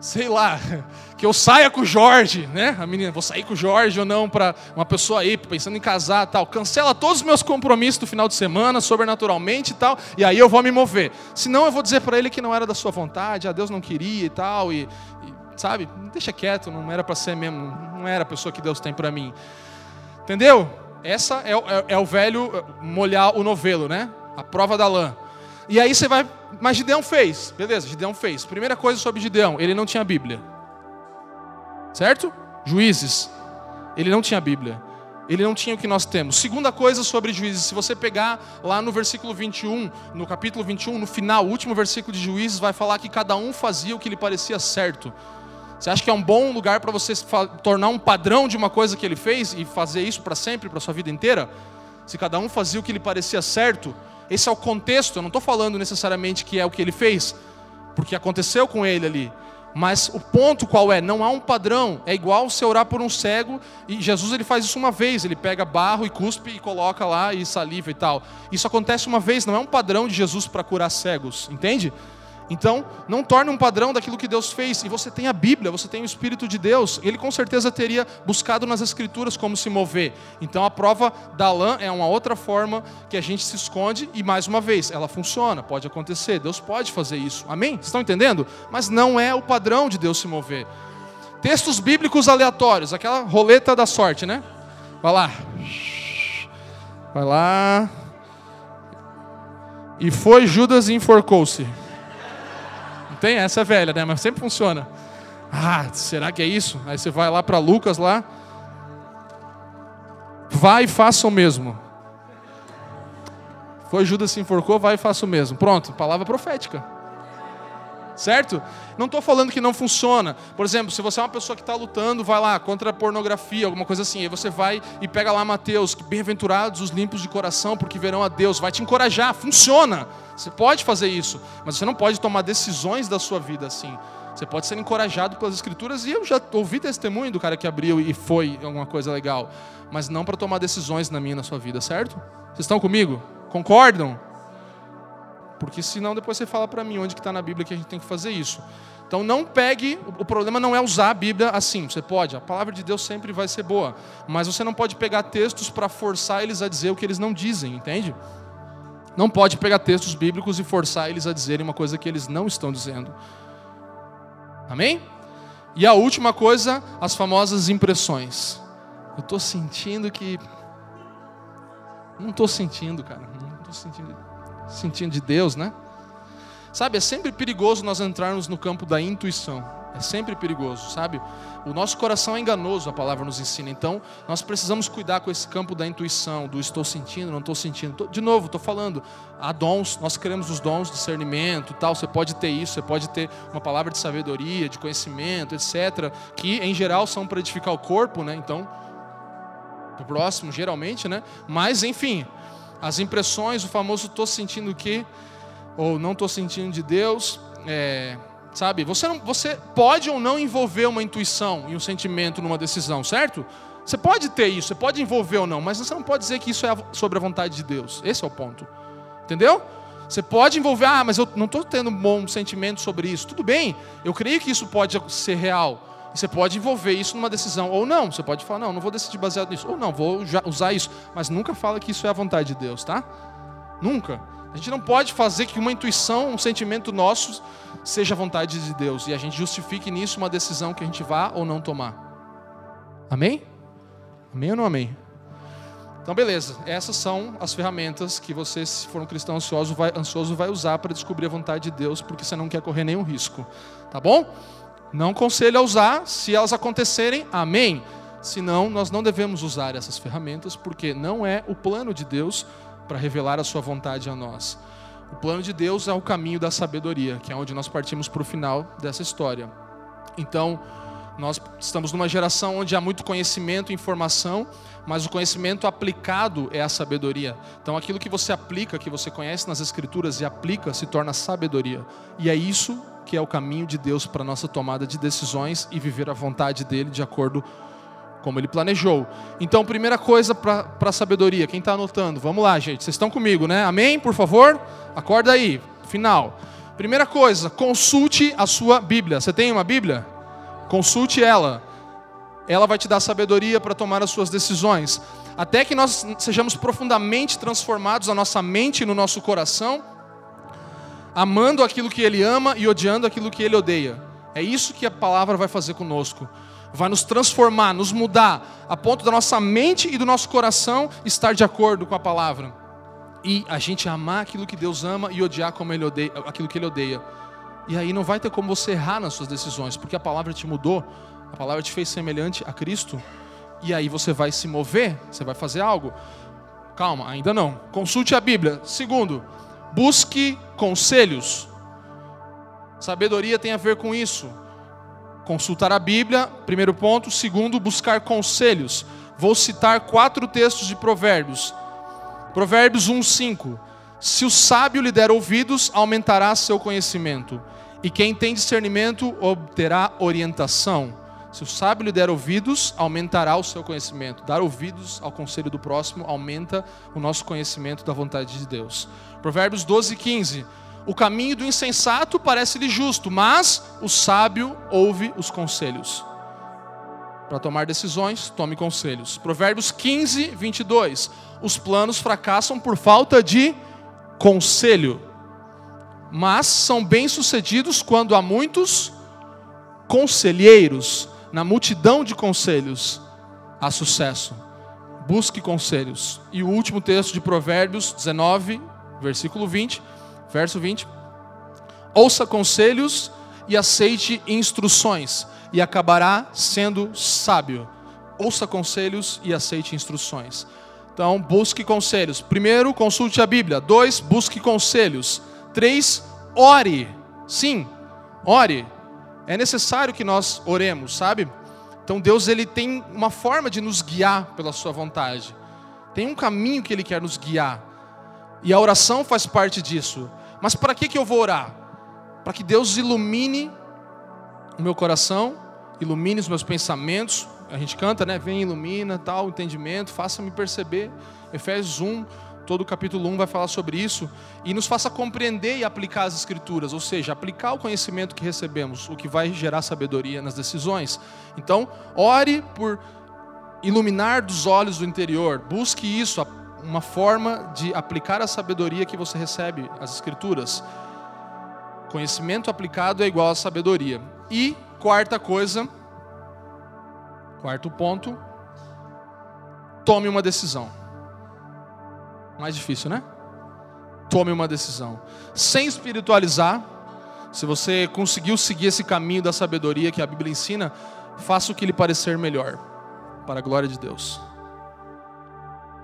Speaker 2: sei lá, que eu saia com o Jorge, né? A menina, vou sair com o Jorge ou não para uma pessoa aí pensando em casar, tal. Cancela todos os meus compromissos do final de semana, sobrenaturalmente e tal, e aí eu vou me mover. Senão eu vou dizer para ele que não era da sua vontade, a Deus não queria e tal e, e sabe? Deixa quieto, não era para ser mesmo, não era a pessoa que Deus tem para mim. Entendeu? Essa é, é, é, o velho eh, molhar o novelo, né? A prova da lã. E aí você vai. Mas Gideão fez. Beleza, Gideão fez. Primeira coisa sobre Gideão: ele não tinha Bíblia. Certo? Juízes. Ele não tinha Bíblia. Ele não tinha o que nós temos. Segunda coisa sobre juízes, se você pegar lá no versículo 21, no capítulo 21, no final, o último versículo de juízes, vai falar que cada um fazia o que lhe parecia certo. Você acha que é um bom lugar para você tornar um padrão de uma coisa que ele fez e fazer isso para sempre, para sua vida inteira? Se cada um fazia o que lhe parecia certo, esse é o contexto. Eu não estou falando necessariamente que é o que ele fez, porque aconteceu com ele ali. Mas o ponto qual é? Não há um padrão. É igual você orar por um cego e Jesus ele faz isso uma vez. Ele pega barro e cuspe e coloca lá e saliva e tal. Isso acontece uma vez. Não é um padrão de Jesus para curar cegos, entende? Então, não torne um padrão daquilo que Deus fez. E você tem a Bíblia, você tem o Espírito de Deus. Ele com certeza teria buscado nas Escrituras como se mover. Então, a prova da lã é uma outra forma que a gente se esconde. E mais uma vez, ela funciona, pode acontecer. Deus pode fazer isso. Amém? Estão entendendo? Mas não é o padrão de Deus se mover. Textos bíblicos aleatórios, aquela roleta da sorte, né? Vai lá. Vai lá. E foi Judas e enforcou-se. Tem essa é velha, né? Mas sempre funciona. Ah, será que é isso? Aí você vai lá para Lucas lá. Vai e faça o mesmo. Foi Judas se enforcou, vai e faça o mesmo. Pronto, palavra profética. certo? Não estou falando que não funciona. Por exemplo, se você é uma pessoa que está lutando, vai lá contra a pornografia, alguma coisa assim, aí você vai e pega lá Mateus, que bem-aventurados os limpos de coração, porque verão a Deus, vai te encorajar, funciona. Você pode fazer isso, mas você não pode tomar decisões da sua vida assim. Você pode ser encorajado pelas escrituras e eu já ouvi testemunho do cara que abriu e foi alguma coisa legal, mas não para tomar decisões na minha na sua vida, certo? Vocês estão comigo? Concordam? Porque senão depois você fala para mim onde que está na Bíblia que a gente tem que fazer isso. Então não pegue, o problema não é usar a Bíblia assim, você pode, a palavra de Deus sempre vai ser boa, mas você não pode pegar textos para forçar eles a dizer o que eles não dizem, entende? Não pode pegar textos bíblicos e forçar eles a dizerem uma coisa que eles não estão dizendo. Amém? E a última coisa, as famosas impressões. Eu estou sentindo que. Não estou sentindo, cara. Não estou sentindo. Sentindo de Deus, né? Sabe, é sempre perigoso nós entrarmos no campo da intuição. É sempre perigoso, sabe? O nosso coração é enganoso, a palavra nos ensina. Então, nós precisamos cuidar com esse campo da intuição, do estou sentindo, não estou sentindo. De novo, estou falando, há dons, nós queremos os dons discernimento, tal. Você pode ter isso, você pode ter uma palavra de sabedoria, de conhecimento, etc. Que, em geral, são para edificar o corpo, né? Então, o próximo, geralmente, né? Mas, enfim, as impressões, o famoso estou sentindo o quê? ou não estou sentindo de Deus, é, sabe? Você, não, você pode ou não envolver uma intuição e um sentimento numa decisão, certo? Você pode ter isso, você pode envolver ou não, mas você não pode dizer que isso é sobre a vontade de Deus. Esse é o ponto. Entendeu? Você pode envolver, ah, mas eu não estou tendo um bom sentimento sobre isso. Tudo bem, eu creio que isso pode ser real. Você pode envolver isso numa decisão ou não. Você pode falar, não, não vou decidir baseado nisso. Ou não, vou usar isso. Mas nunca fala que isso é a vontade de Deus, tá? Nunca. A gente não pode fazer que uma intuição, um sentimento nosso, seja a vontade de Deus e a gente justifique nisso uma decisão que a gente vá ou não tomar. Amém? Amém ou não amém? Então, beleza. Essas são as ferramentas que você, se for um cristão ansioso, vai, ansioso, vai usar para descobrir a vontade de Deus, porque você não quer correr nenhum risco. Tá bom? Não aconselho a usar. Se elas acontecerem, amém. Senão, nós não devemos usar essas ferramentas, porque não é o plano de Deus para revelar a sua vontade a nós. O plano de Deus é o caminho da sabedoria, que é onde nós partimos para o final dessa história. Então, nós estamos numa geração onde há muito conhecimento e informação, mas o conhecimento aplicado é a sabedoria. Então, aquilo que você aplica, que você conhece nas Escrituras e aplica, se torna sabedoria. E é isso que é o caminho de Deus para nossa tomada de decisões e viver a vontade dele de acordo com como ele planejou. Então, primeira coisa para a sabedoria, quem está anotando? Vamos lá, gente, vocês estão comigo, né? Amém? Por favor, acorda aí, final. Primeira coisa, consulte a sua Bíblia. Você tem uma Bíblia? Consulte ela. Ela vai te dar sabedoria para tomar as suas decisões. Até que nós sejamos profundamente transformados a nossa mente e no nosso coração, amando aquilo que Ele ama e odiando aquilo que Ele odeia. É isso que a palavra vai fazer conosco vai nos transformar, nos mudar, a ponto da nossa mente e do nosso coração estar de acordo com a palavra. E a gente amar aquilo que Deus ama e odiar como ele odeia, aquilo que Ele odeia. E aí não vai ter como você errar nas suas decisões, porque a palavra te mudou, a palavra te fez semelhante a Cristo. E aí você vai se mover, você vai fazer algo. Calma, ainda não. Consulte a Bíblia. Segundo, busque conselhos. Sabedoria tem a ver com isso consultar a Bíblia, primeiro ponto. Segundo, buscar conselhos. Vou citar quatro textos de Provérbios. Provérbios 1, 5. Se o sábio lhe der ouvidos, aumentará seu conhecimento. E quem tem discernimento obterá orientação. Se o sábio lhe der ouvidos, aumentará o seu conhecimento. Dar ouvidos ao conselho do próximo aumenta o nosso conhecimento da vontade de Deus. Provérbios 12, 15. O caminho do insensato parece-lhe justo, mas o sábio ouve os conselhos. Para tomar decisões, tome conselhos. Provérbios 15, 22. Os planos fracassam por falta de conselho, mas são bem-sucedidos quando há muitos conselheiros. Na multidão de conselhos há sucesso. Busque conselhos. E o último texto de Provérbios 19, versículo 20 Verso 20. Ouça conselhos e aceite instruções, e acabará sendo sábio. Ouça conselhos e aceite instruções. Então, busque conselhos. Primeiro, consulte a Bíblia. Dois, busque conselhos. Três, ore. Sim, ore. É necessário que nós oremos, sabe? Então Deus ele tem uma forma de nos guiar pela sua vontade. Tem um caminho que ele quer nos guiar. E a oração faz parte disso. Mas para que que eu vou orar? Para que Deus ilumine o meu coração, ilumine os meus pensamentos. A gente canta, né? Vem, ilumina, tal, entendimento, faça-me perceber. Efésios 1, todo o capítulo 1 vai falar sobre isso. E nos faça compreender e aplicar as escrituras, ou seja, aplicar o conhecimento que recebemos, o que vai gerar sabedoria nas decisões. Então, ore por iluminar dos olhos do interior. Busque isso, uma forma de aplicar a sabedoria que você recebe, as escrituras. Conhecimento aplicado é igual a sabedoria. E quarta coisa, quarto ponto, tome uma decisão. Mais difícil, né? Tome uma decisão. Sem espiritualizar, se você conseguiu seguir esse caminho da sabedoria que a Bíblia ensina, faça o que lhe parecer melhor, para a glória de Deus.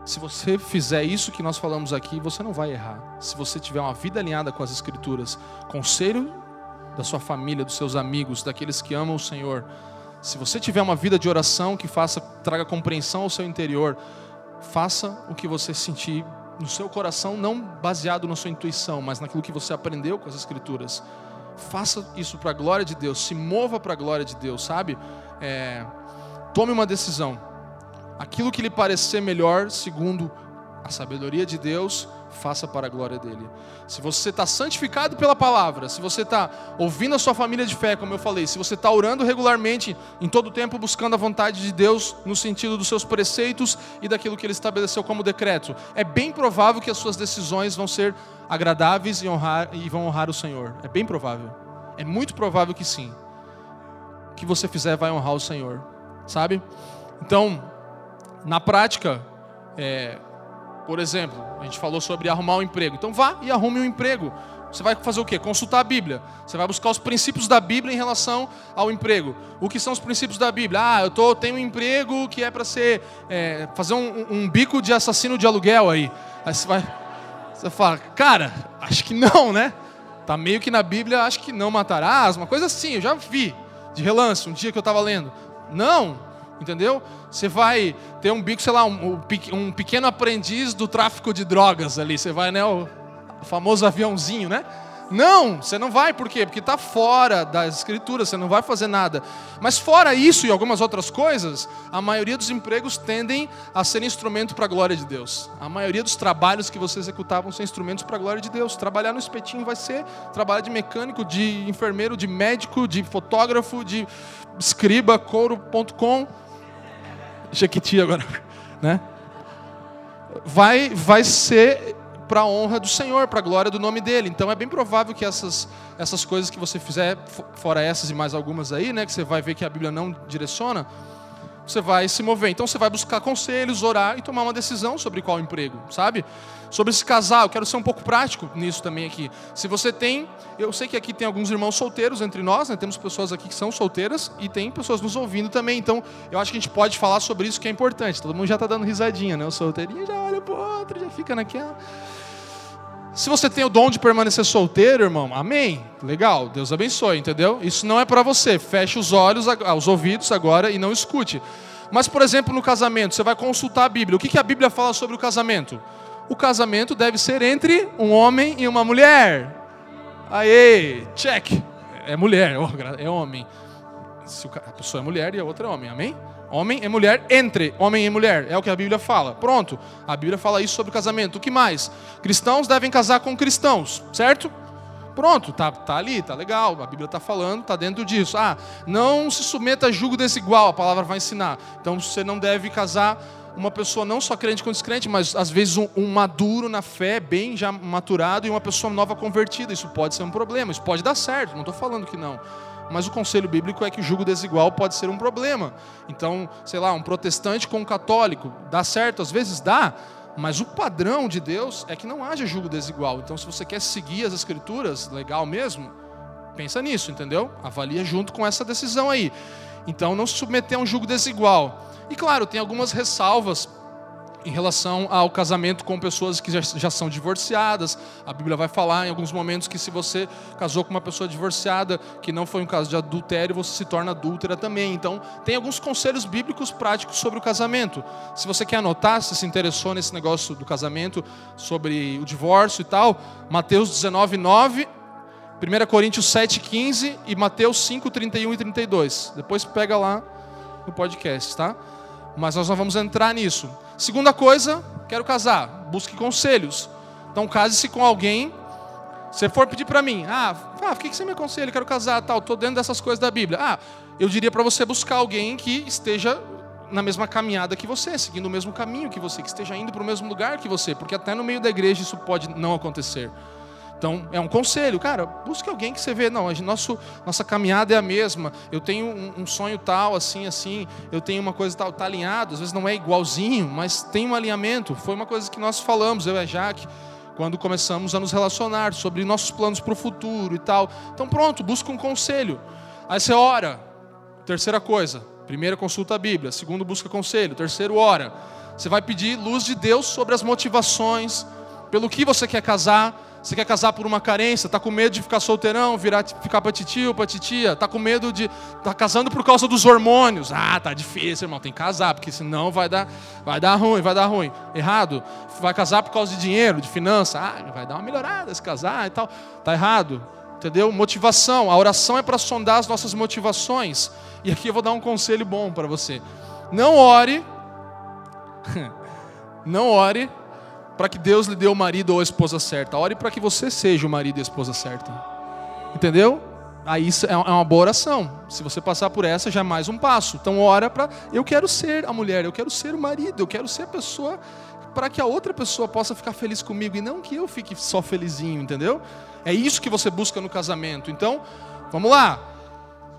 Speaker 2: Se você fizer isso que nós falamos aqui, você não vai errar. Se você tiver uma vida alinhada com as Escrituras, conselho da sua família, dos seus amigos, daqueles que amam o Senhor. Se você tiver uma vida de oração que faça, traga compreensão ao seu interior, faça o que você sentir no seu coração, não baseado na sua intuição, mas naquilo que você aprendeu com as Escrituras. Faça isso para a glória de Deus, se mova para a glória de Deus, sabe? É, tome uma decisão aquilo que lhe parecer melhor, segundo a sabedoria de Deus, faça para a glória dele. Se você está santificado pela palavra, se você está ouvindo a sua família de fé, como eu falei, se você está orando regularmente, em todo tempo buscando a vontade de Deus, no sentido dos seus preceitos e daquilo que ele estabeleceu como decreto, é bem provável que as suas decisões vão ser agradáveis e, honrar, e vão honrar o Senhor. É bem provável. É muito provável que sim. O que você fizer vai honrar o Senhor, sabe? Então, na prática, é, por exemplo, a gente falou sobre arrumar um emprego. Então vá e arrume um emprego. Você vai fazer o quê? Consultar a Bíblia. Você vai buscar os princípios da Bíblia em relação ao emprego. O que são os princípios da Bíblia? Ah, eu tô, tenho um emprego que é para ser é, fazer um, um, bico de assassino de aluguel aí. Aí você vai, você fala, cara, acho que não, né? Tá meio que na Bíblia, acho que não matarás, uma coisa assim. Eu já vi de relance um dia que eu estava lendo. Não, entendeu? Você vai ter um bico, sei lá, um, um pequeno aprendiz do tráfico de drogas ali. Você vai, né? O famoso aviãozinho, né? Não, você não vai, por quê? Porque está fora das escrituras, você não vai fazer nada. Mas fora isso e algumas outras coisas, a maioria dos empregos tendem a ser instrumento para a glória de Deus. A maioria dos trabalhos que você executava ser instrumentos para a glória de Deus. Trabalhar no espetinho vai ser trabalho de mecânico, de enfermeiro, de médico, de fotógrafo, de escriba, couro.com. Jequiti agora, né? Vai, vai ser para a honra do Senhor, para a glória do nome dele. Então é bem provável que essas, essas coisas que você fizer, fora essas e mais algumas aí, né, que você vai ver que a Bíblia não direciona, você vai se mover. Então você vai buscar conselhos, orar e tomar uma decisão sobre qual emprego, sabe? Sobre esse casal, eu quero ser um pouco prático nisso também aqui. Se você tem, eu sei que aqui tem alguns irmãos solteiros entre nós, né? temos pessoas aqui que são solteiras e tem pessoas nos ouvindo também. Então eu acho que a gente pode falar sobre isso que é importante. Todo mundo já está dando risadinha, né? O solteirinho já olha pro outro, já fica naquela. Se você tem o dom de permanecer solteiro, irmão, amém. Legal, Deus abençoe, entendeu? Isso não é para você. Feche os olhos, os ouvidos agora e não escute. Mas, por exemplo, no casamento, você vai consultar a Bíblia. O que a Bíblia fala sobre o casamento? O casamento deve ser entre um homem e uma mulher. Aê, check. É mulher, é homem. Se a pessoa é mulher e a outra é homem, amém? Homem e mulher entre homem e mulher. É o que a Bíblia fala. Pronto. A Bíblia fala isso sobre o casamento. O que mais? Cristãos devem casar com cristãos, certo? Pronto, tá, tá ali, tá legal. A Bíblia está falando, tá dentro disso. Ah, não se submeta a julgo desigual, a palavra vai ensinar. Então você não deve casar uma pessoa não só crente com descrente, mas às vezes um, um, maduro na fé, bem já maturado, e uma pessoa nova convertida. Isso pode ser um problema, isso pode dar certo, não estou falando que não. Mas o conselho bíblico é que o jugo desigual pode ser um problema. Então, sei lá, um protestante com um católico, dá certo? Às vezes dá, mas o padrão de Deus é que não haja jugo desigual. Então, se você quer seguir as escrituras, legal mesmo, pensa nisso, entendeu? Avalia junto com essa decisão aí. Então, não se submeter a um jugo desigual. E claro, tem algumas ressalvas em relação ao casamento com pessoas que já, já, são divorciadas. A Bíblia vai falar em alguns momentos que se você casou com uma pessoa divorciada, que não foi um caso de adultério, você se torna adúltera também. Então, tem alguns conselhos bíblicos práticos sobre o casamento. Se você quer anotar, se se interessou nesse negócio do casamento, sobre o divórcio e tal, Mateus 19, 9. 1 Coríntios 7, 15 e Mateus 5, 31 e 32. Depois pega lá no podcast, tá? Mas nós não vamos entrar nisso. Segunda coisa, quero casar, busque conselhos. Então case-se com alguém. Se for pedir para mim, ah, ah, o que você me aconselha? Quero casar, tal, estou dentro dessas coisas da Bíblia. Ah, eu diria para você buscar alguém que esteja na mesma caminhada que você, seguindo o mesmo caminho que você, que esteja indo para o mesmo lugar que você, porque até no meio da igreja isso pode não acontecer. Então, é um conselho, cara, busque alguém que você vê, não, a nosso, nossa caminhada é a mesma, eu tenho um, um, sonho tal, assim, assim, eu tenho uma coisa tal, está alinhado, às vezes não é igualzinho, mas tem um alinhamento. Foi uma coisa que nós falamos, eu e a Jaque, quando começamos a nos relacionar sobre nossos planos para o futuro e tal. Então, pronto, busca um conselho. Aí você ora. Terceira coisa, primeira consulta a Bíblia, segundo busca conselho, terceiro ora. Você vai pedir luz de Deus sobre as motivações, pelo que você quer casar, você quer casar por uma carência, está com medo de ficar solteirão, virar, ficar para titio, para titia, está com medo de tá casando por causa dos hormônios. Ah, tá difícil, irmão, tem que casar, porque senão vai dar, vai dar ruim, vai dar ruim. Errado. Vai casar por causa de dinheiro, de finança. Ah, vai dar uma melhorada se casar e tal. Tá errado. Entendeu? Motivação. A oração é para sondar as nossas motivações. E aqui eu vou dar um conselho bom para você. Não ore. Não ore para que Deus lhe dê o marido ou a esposa certa. Ore para que você seja o marido e a esposa certa. Entendeu? Aí é, é uma boa oração. Se você passar por essa, já é mais um passo. Então ora para eu quero ser a mulher, eu quero ser o marido, eu quero ser a pessoa para que a outra pessoa possa ficar feliz comigo e não que eu fique só felizinho, entendeu? É isso que você busca no casamento. Então, vamos lá.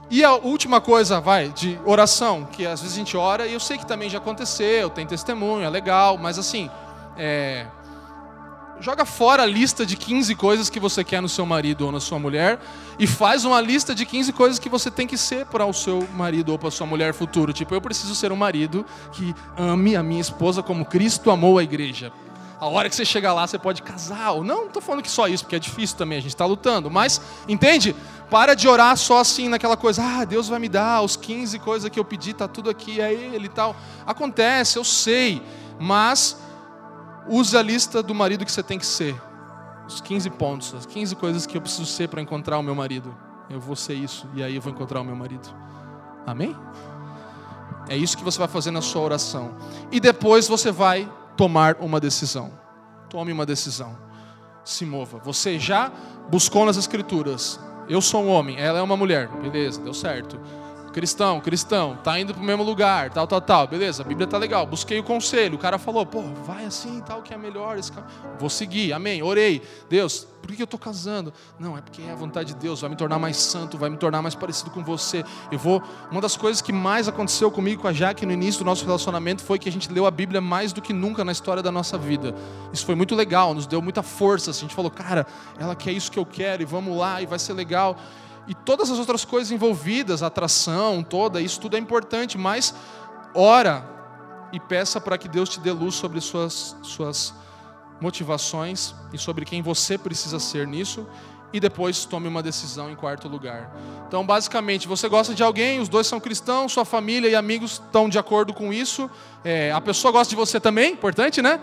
Speaker 2: E a última coisa, vai, de oração, que às vezes a gente ora, e eu sei que também já aconteceu, tem testemunho, é legal, mas assim, é, joga fora a lista de 15 coisas que você quer no seu marido ou na sua mulher e faz uma lista de 15 coisas que você tem que ser para o seu marido ou para a sua mulher futuro. Tipo, eu preciso ser um marido que ame a minha esposa como Cristo amou a igreja. A hora que você chegar lá, você pode casar. Ou não, não estou falando que só isso, porque é difícil também, a gente está lutando. Mas, entende? Para de orar só assim, naquela coisa, ah, Deus vai me dar os 15 coisas que eu pedi, está tudo aqui, é Ele e tal. Acontece, eu sei. Mas Use a lista do marido que você tem que ser. Os 15 pontos, as 15 coisas que eu preciso ser para encontrar o meu marido. Eu vou ser isso e aí eu vou encontrar o meu marido. Amém? É isso que você vai fazer na sua oração. E depois você vai tomar uma decisão. Tome uma decisão. Se mova. Você já buscou nas escrituras. Eu sou um homem, ela é uma mulher. Beleza, deu certo cristão, cristão, tá indo para o mesmo lugar, tal, tal, tal. Beleza, a Bíblia tá legal. Busquei o conselho. O cara falou, pô, vai assim, tal, que é melhor. Esse Vou seguir, amém. Orei. Deus, por que eu estou casando? Não, é porque é a vontade de Deus, vai me tornar mais santo, vai me tornar mais parecido com você. Eu vou. Uma das coisas que mais aconteceu comigo com a Jaque no início do nosso relacionamento foi que a gente leu a Bíblia mais do que nunca na história da nossa vida. Isso foi muito legal, nos deu muita força. Assim. A gente falou, cara, ela quer isso que eu quero, e vamos lá, e vai ser legal e todas as outras coisas envolvidas, atração toda, isso tudo é importante, mas ora e peça para que Deus te dê luz sobre suas, suas motivações e sobre quem você precisa ser nisso, e depois tome uma decisão em quarto lugar. Então, basicamente, você gosta de alguém, os dois são cristãos, sua família e amigos estão de acordo com isso, é, a pessoa gosta de você também, importante, né?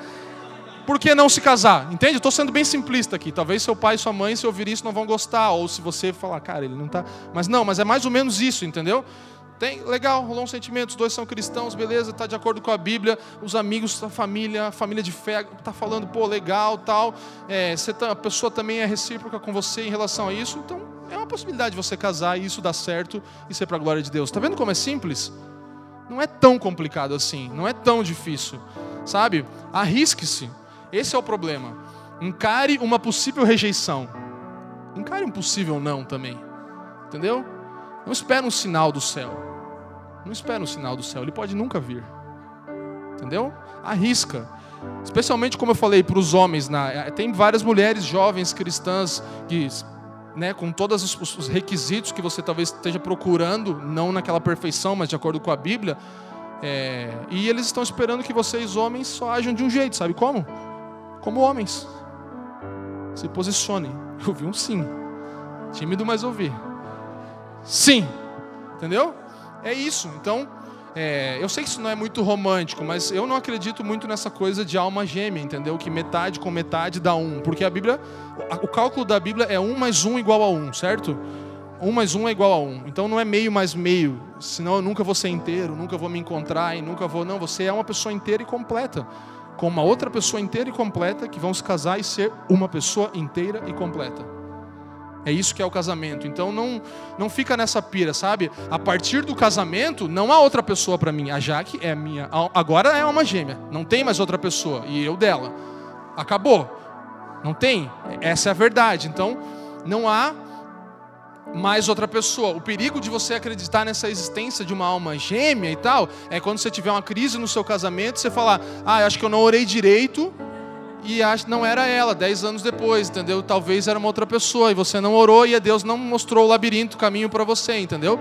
Speaker 2: Por que não se casar? Entende? Estou sendo bem simplista aqui. Talvez seu pai e sua mãe, se ouvir isso, não vão gostar. Ou se você falar, cara, ele não está. Mas não, mas é mais ou menos isso, entendeu? Tem, legal, rolou um sentimento, os dois são cristãos, beleza, está de acordo com a Bíblia, os amigos, a família, a família de fé, está falando, pô, legal, tal. É, você tá, a pessoa também é recíproca com você em relação a isso, então é uma possibilidade de você casar e isso dar certo e ser para a glória de Deus. Está vendo como é simples? Não é tão complicado assim, não é tão difícil, sabe? Arrisque-se. Esse é o problema. Encare uma possível rejeição. Encare um possível não também. Entendeu? Não espere um sinal do céu. Não espere um sinal do céu. Ele pode nunca vir. Entendeu? Arrisca. Especialmente como eu falei para os homens, na, eh, tem várias mulheres jovens cristãs que, né, com todos os, os requisitos que você talvez esteja procurando, não naquela perfeição, mas de acordo com a Bíblia, É, e eles estão esperando que vocês, homens, só ajam de um jeito, sabe como? Como homens. Se posicionem. Eu vi um sim. Tímido, mas ouvi. Sim. Entendeu? É isso. Então, é, eu sei que isso não é muito romântico, mas eu não acredito muito nessa coisa de alma gêmea, entendeu? Que metade com metade dá um. Porque a Bíblia, o cálculo da Bíblia é um mais um igual a um, certo? Um mais um é igual a um. Então não é meio mais meio. Senão eu nunca vou ser inteiro, nunca vou me encontrar e nunca vou. Não, você é uma pessoa inteira e completa. Com uma outra pessoa inteira e completa que vão se casar e ser uma pessoa inteira e completa. É isso que é o casamento. Então não não fica nessa pira, sabe? A partir do casamento não há outra pessoa para mim. A Jaque é minha. Agora é uma gêmea. Não tem mais outra pessoa e eu dela. Acabou. Não tem. Essa é a verdade. Então não há mais outra pessoa. O perigo de você acreditar nessa existência de uma alma gêmea e tal é quando você tiver uma crise no seu casamento, você falar: "Ah, acho que eu não orei direito" e acho não era ela, dez anos depois, entendeu? Talvez era uma outra pessoa e você não orou e Deus não mostrou o labirinto, o caminho para você, entendeu?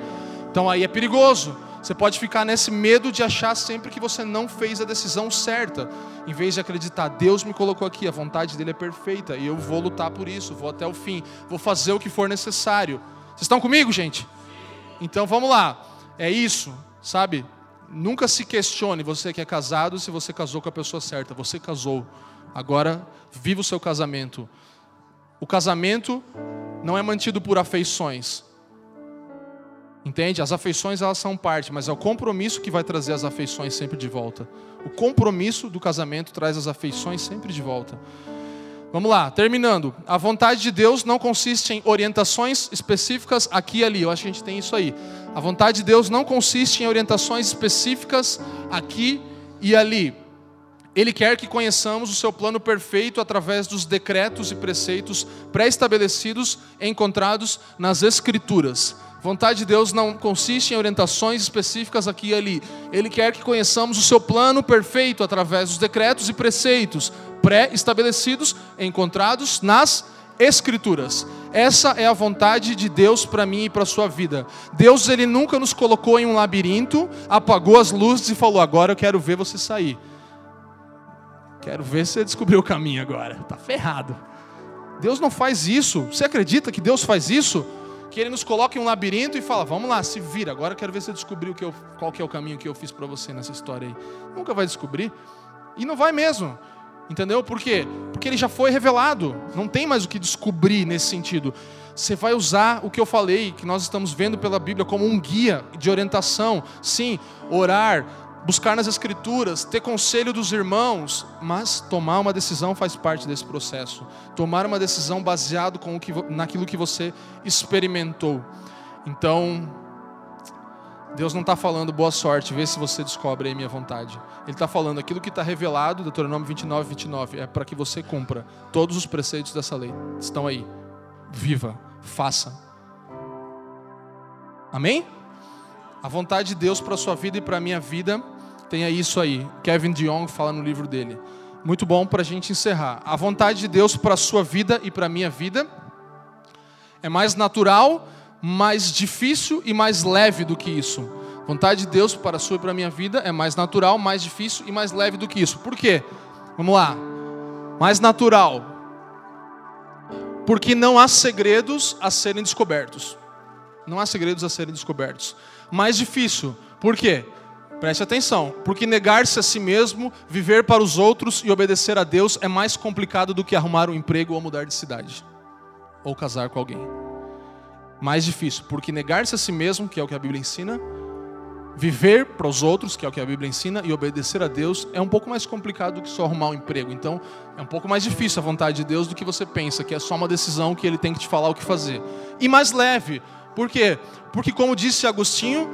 Speaker 2: Então aí é perigoso. Você pode ficar nesse medo de achar sempre que você não fez a decisão certa, em vez de acreditar, Deus me colocou aqui, a vontade dele é perfeita e eu vou lutar por isso, vou até o fim, vou fazer o que for necessário. Vocês estão comigo, gente? Então vamos lá. É isso, sabe? Nunca se questione, você que é casado, se você casou com a pessoa certa. Você casou. Agora, viva o seu casamento. O casamento não é mantido por afeições. Entende? As afeições elas são parte, mas é o compromisso que vai trazer as afeições sempre de volta. O compromisso do casamento traz as afeições sempre de volta. Vamos lá, terminando. A vontade de Deus não consiste em orientações específicas aqui e ali. Eu acho que a gente tem isso aí. A vontade de Deus não consiste em orientações específicas aqui e ali. Ele quer que conheçamos o seu plano perfeito através dos decretos e preceitos pré-estabelecidos encontrados nas Escrituras. Vontade de Deus não consiste em orientações específicas aqui e ali. Ele quer que conheçamos o seu plano perfeito através dos decretos e preceitos pré-estabelecidos encontrados nas Escrituras. Essa é a vontade de Deus para mim e para a sua vida. Deus ele nunca nos colocou em um labirinto, apagou as luzes e falou: "Agora eu quero ver você sair". Quero ver você descobriu o caminho agora. Tá ferrado. Deus não faz isso. Você acredita que Deus faz isso? Que Ele nos coloca em um labirinto e fala: Vamos lá, se vira. Agora eu quero ver se você descobriu que eu, qual que é o caminho que eu fiz para você nessa história aí. Nunca vai descobrir. E não vai mesmo. Entendeu? Por quê? Porque ele já foi revelado. Não tem mais o que descobrir nesse sentido. Você vai usar o que eu falei, que nós estamos vendo pela Bíblia como um guia de orientação. Sim, orar, buscar nas Escrituras, ter conselho dos irmãos, mas tomar uma decisão faz parte desse processo. Tomar uma decisão baseado com o que, naquilo que você experimentou. Então, Deus não está falando boa sorte, vê se você descobre aí minha vontade. Ele está falando aquilo que está revelado, Deuteronômio 29, 29, é para que você cumpra todos os preceitos dessa lei. Estão aí. Viva, faça. Amém? A vontade de Deus para a sua vida e para a minha vida tem isso aí. Kevin DeYoung fala no livro dele. Muito bom para a gente encerrar. A vontade de Deus para a sua vida e para a minha vida é mais natural, mais difícil e mais leve do que isso. Vontade de Deus para a sua e para a minha vida é mais natural, mais difícil e mais leve do que isso. Por quê? Vamos lá. Mais natural. Porque não há segredos a serem descobertos. Não há segredos a serem descobertos mais difícil. Por quê? Preste atenção, porque negar-se a si mesmo, viver para os outros e obedecer a Deus é mais complicado do que arrumar um emprego ou mudar de cidade, ou casar com alguém. Mais difícil, porque negar-se a si mesmo, que é o que a Bíblia ensina, viver para os outros, que é o que a Bíblia ensina, e obedecer a Deus é um pouco mais complicado do que só arrumar um emprego. Então, é um pouco mais difícil a vontade de Deus do que você pensa, que é só uma decisão que ele tem que te falar o que fazer. E mais leve, por quê? Porque, como disse Agostinho,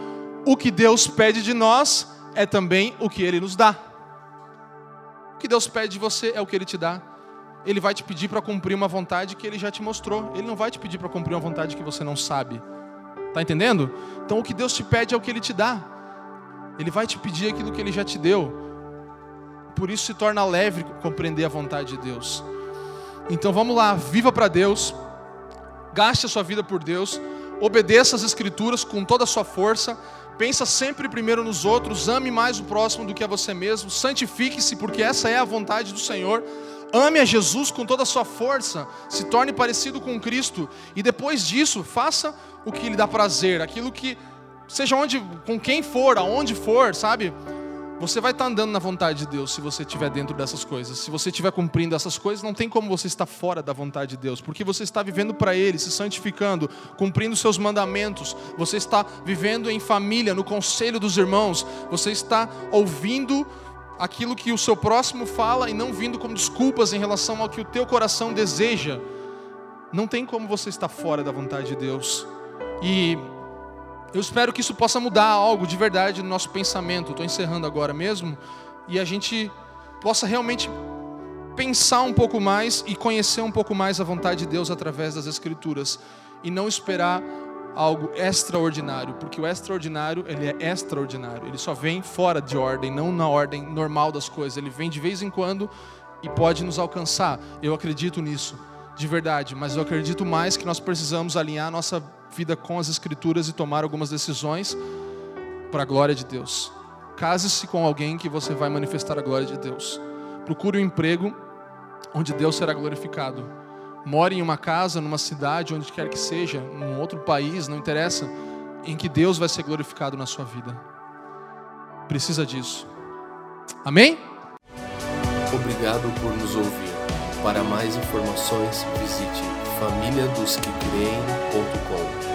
Speaker 2: o que Deus pede de nós é também o que Ele nos dá. O que Deus pede de você é o que Ele te dá. Ele vai te pedir para cumprir uma vontade que Ele já te mostrou. Ele não vai te pedir para cumprir uma vontade que você não sabe. Está entendendo? Então, o que Deus te pede é o que Ele te dá. Ele vai te pedir aquilo que Ele já te deu. Por isso se torna leve compreender a vontade de Deus. Então vamos lá, viva para Deus, gaste a sua vida por Deus, obedeça as Escrituras com toda a sua força, Pensa sempre primeiro nos outros, ame mais o próximo do que a você mesmo, santifique-se, porque essa é a vontade do Senhor. Ame a Jesus com toda a sua força, se torne parecido com Cristo, e depois disso, faça o que lhe dá prazer, aquilo que, seja onde, com quem for, aonde for, sabe? Você vai estar andando na vontade de Deus se você estiver dentro dessas coisas. Se você estiver cumprindo essas coisas, não tem como você estar fora da vontade de Deus, porque você está vivendo para Ele, se santificando, cumprindo seus mandamentos. Você está vivendo em família, no conselho dos irmãos. Você está ouvindo aquilo que o seu próximo fala e não vindo como desculpas em relação ao que o teu coração deseja. Não tem como você estar fora da vontade de Deus. E eu espero que isso possa mudar algo de verdade no nosso pensamento. Estou encerrando agora mesmo. E a gente possa realmente pensar um pouco mais e conhecer um pouco mais a vontade de Deus através das Escrituras. E não esperar algo extraordinário, porque o extraordinário, ele é extraordinário. Ele só vem fora de ordem, não na ordem normal das coisas. Ele vem de vez em quando e pode nos alcançar. Eu acredito nisso, de verdade, mas eu acredito mais que nós precisamos alinhar nossa vida com as Escrituras e tomar algumas decisões para a glória de Deus. Case-se com alguém que você vai manifestar a glória de Deus. Procure um emprego onde Deus será glorificado. More em uma casa, numa cidade, onde quer que seja, num outro país, não interessa, em que Deus vai ser glorificado na sua vida. Precisa disso. Amém?
Speaker 1: Obrigado por nos ouvir. Para mais informações, visite famíliadosquecreem.com.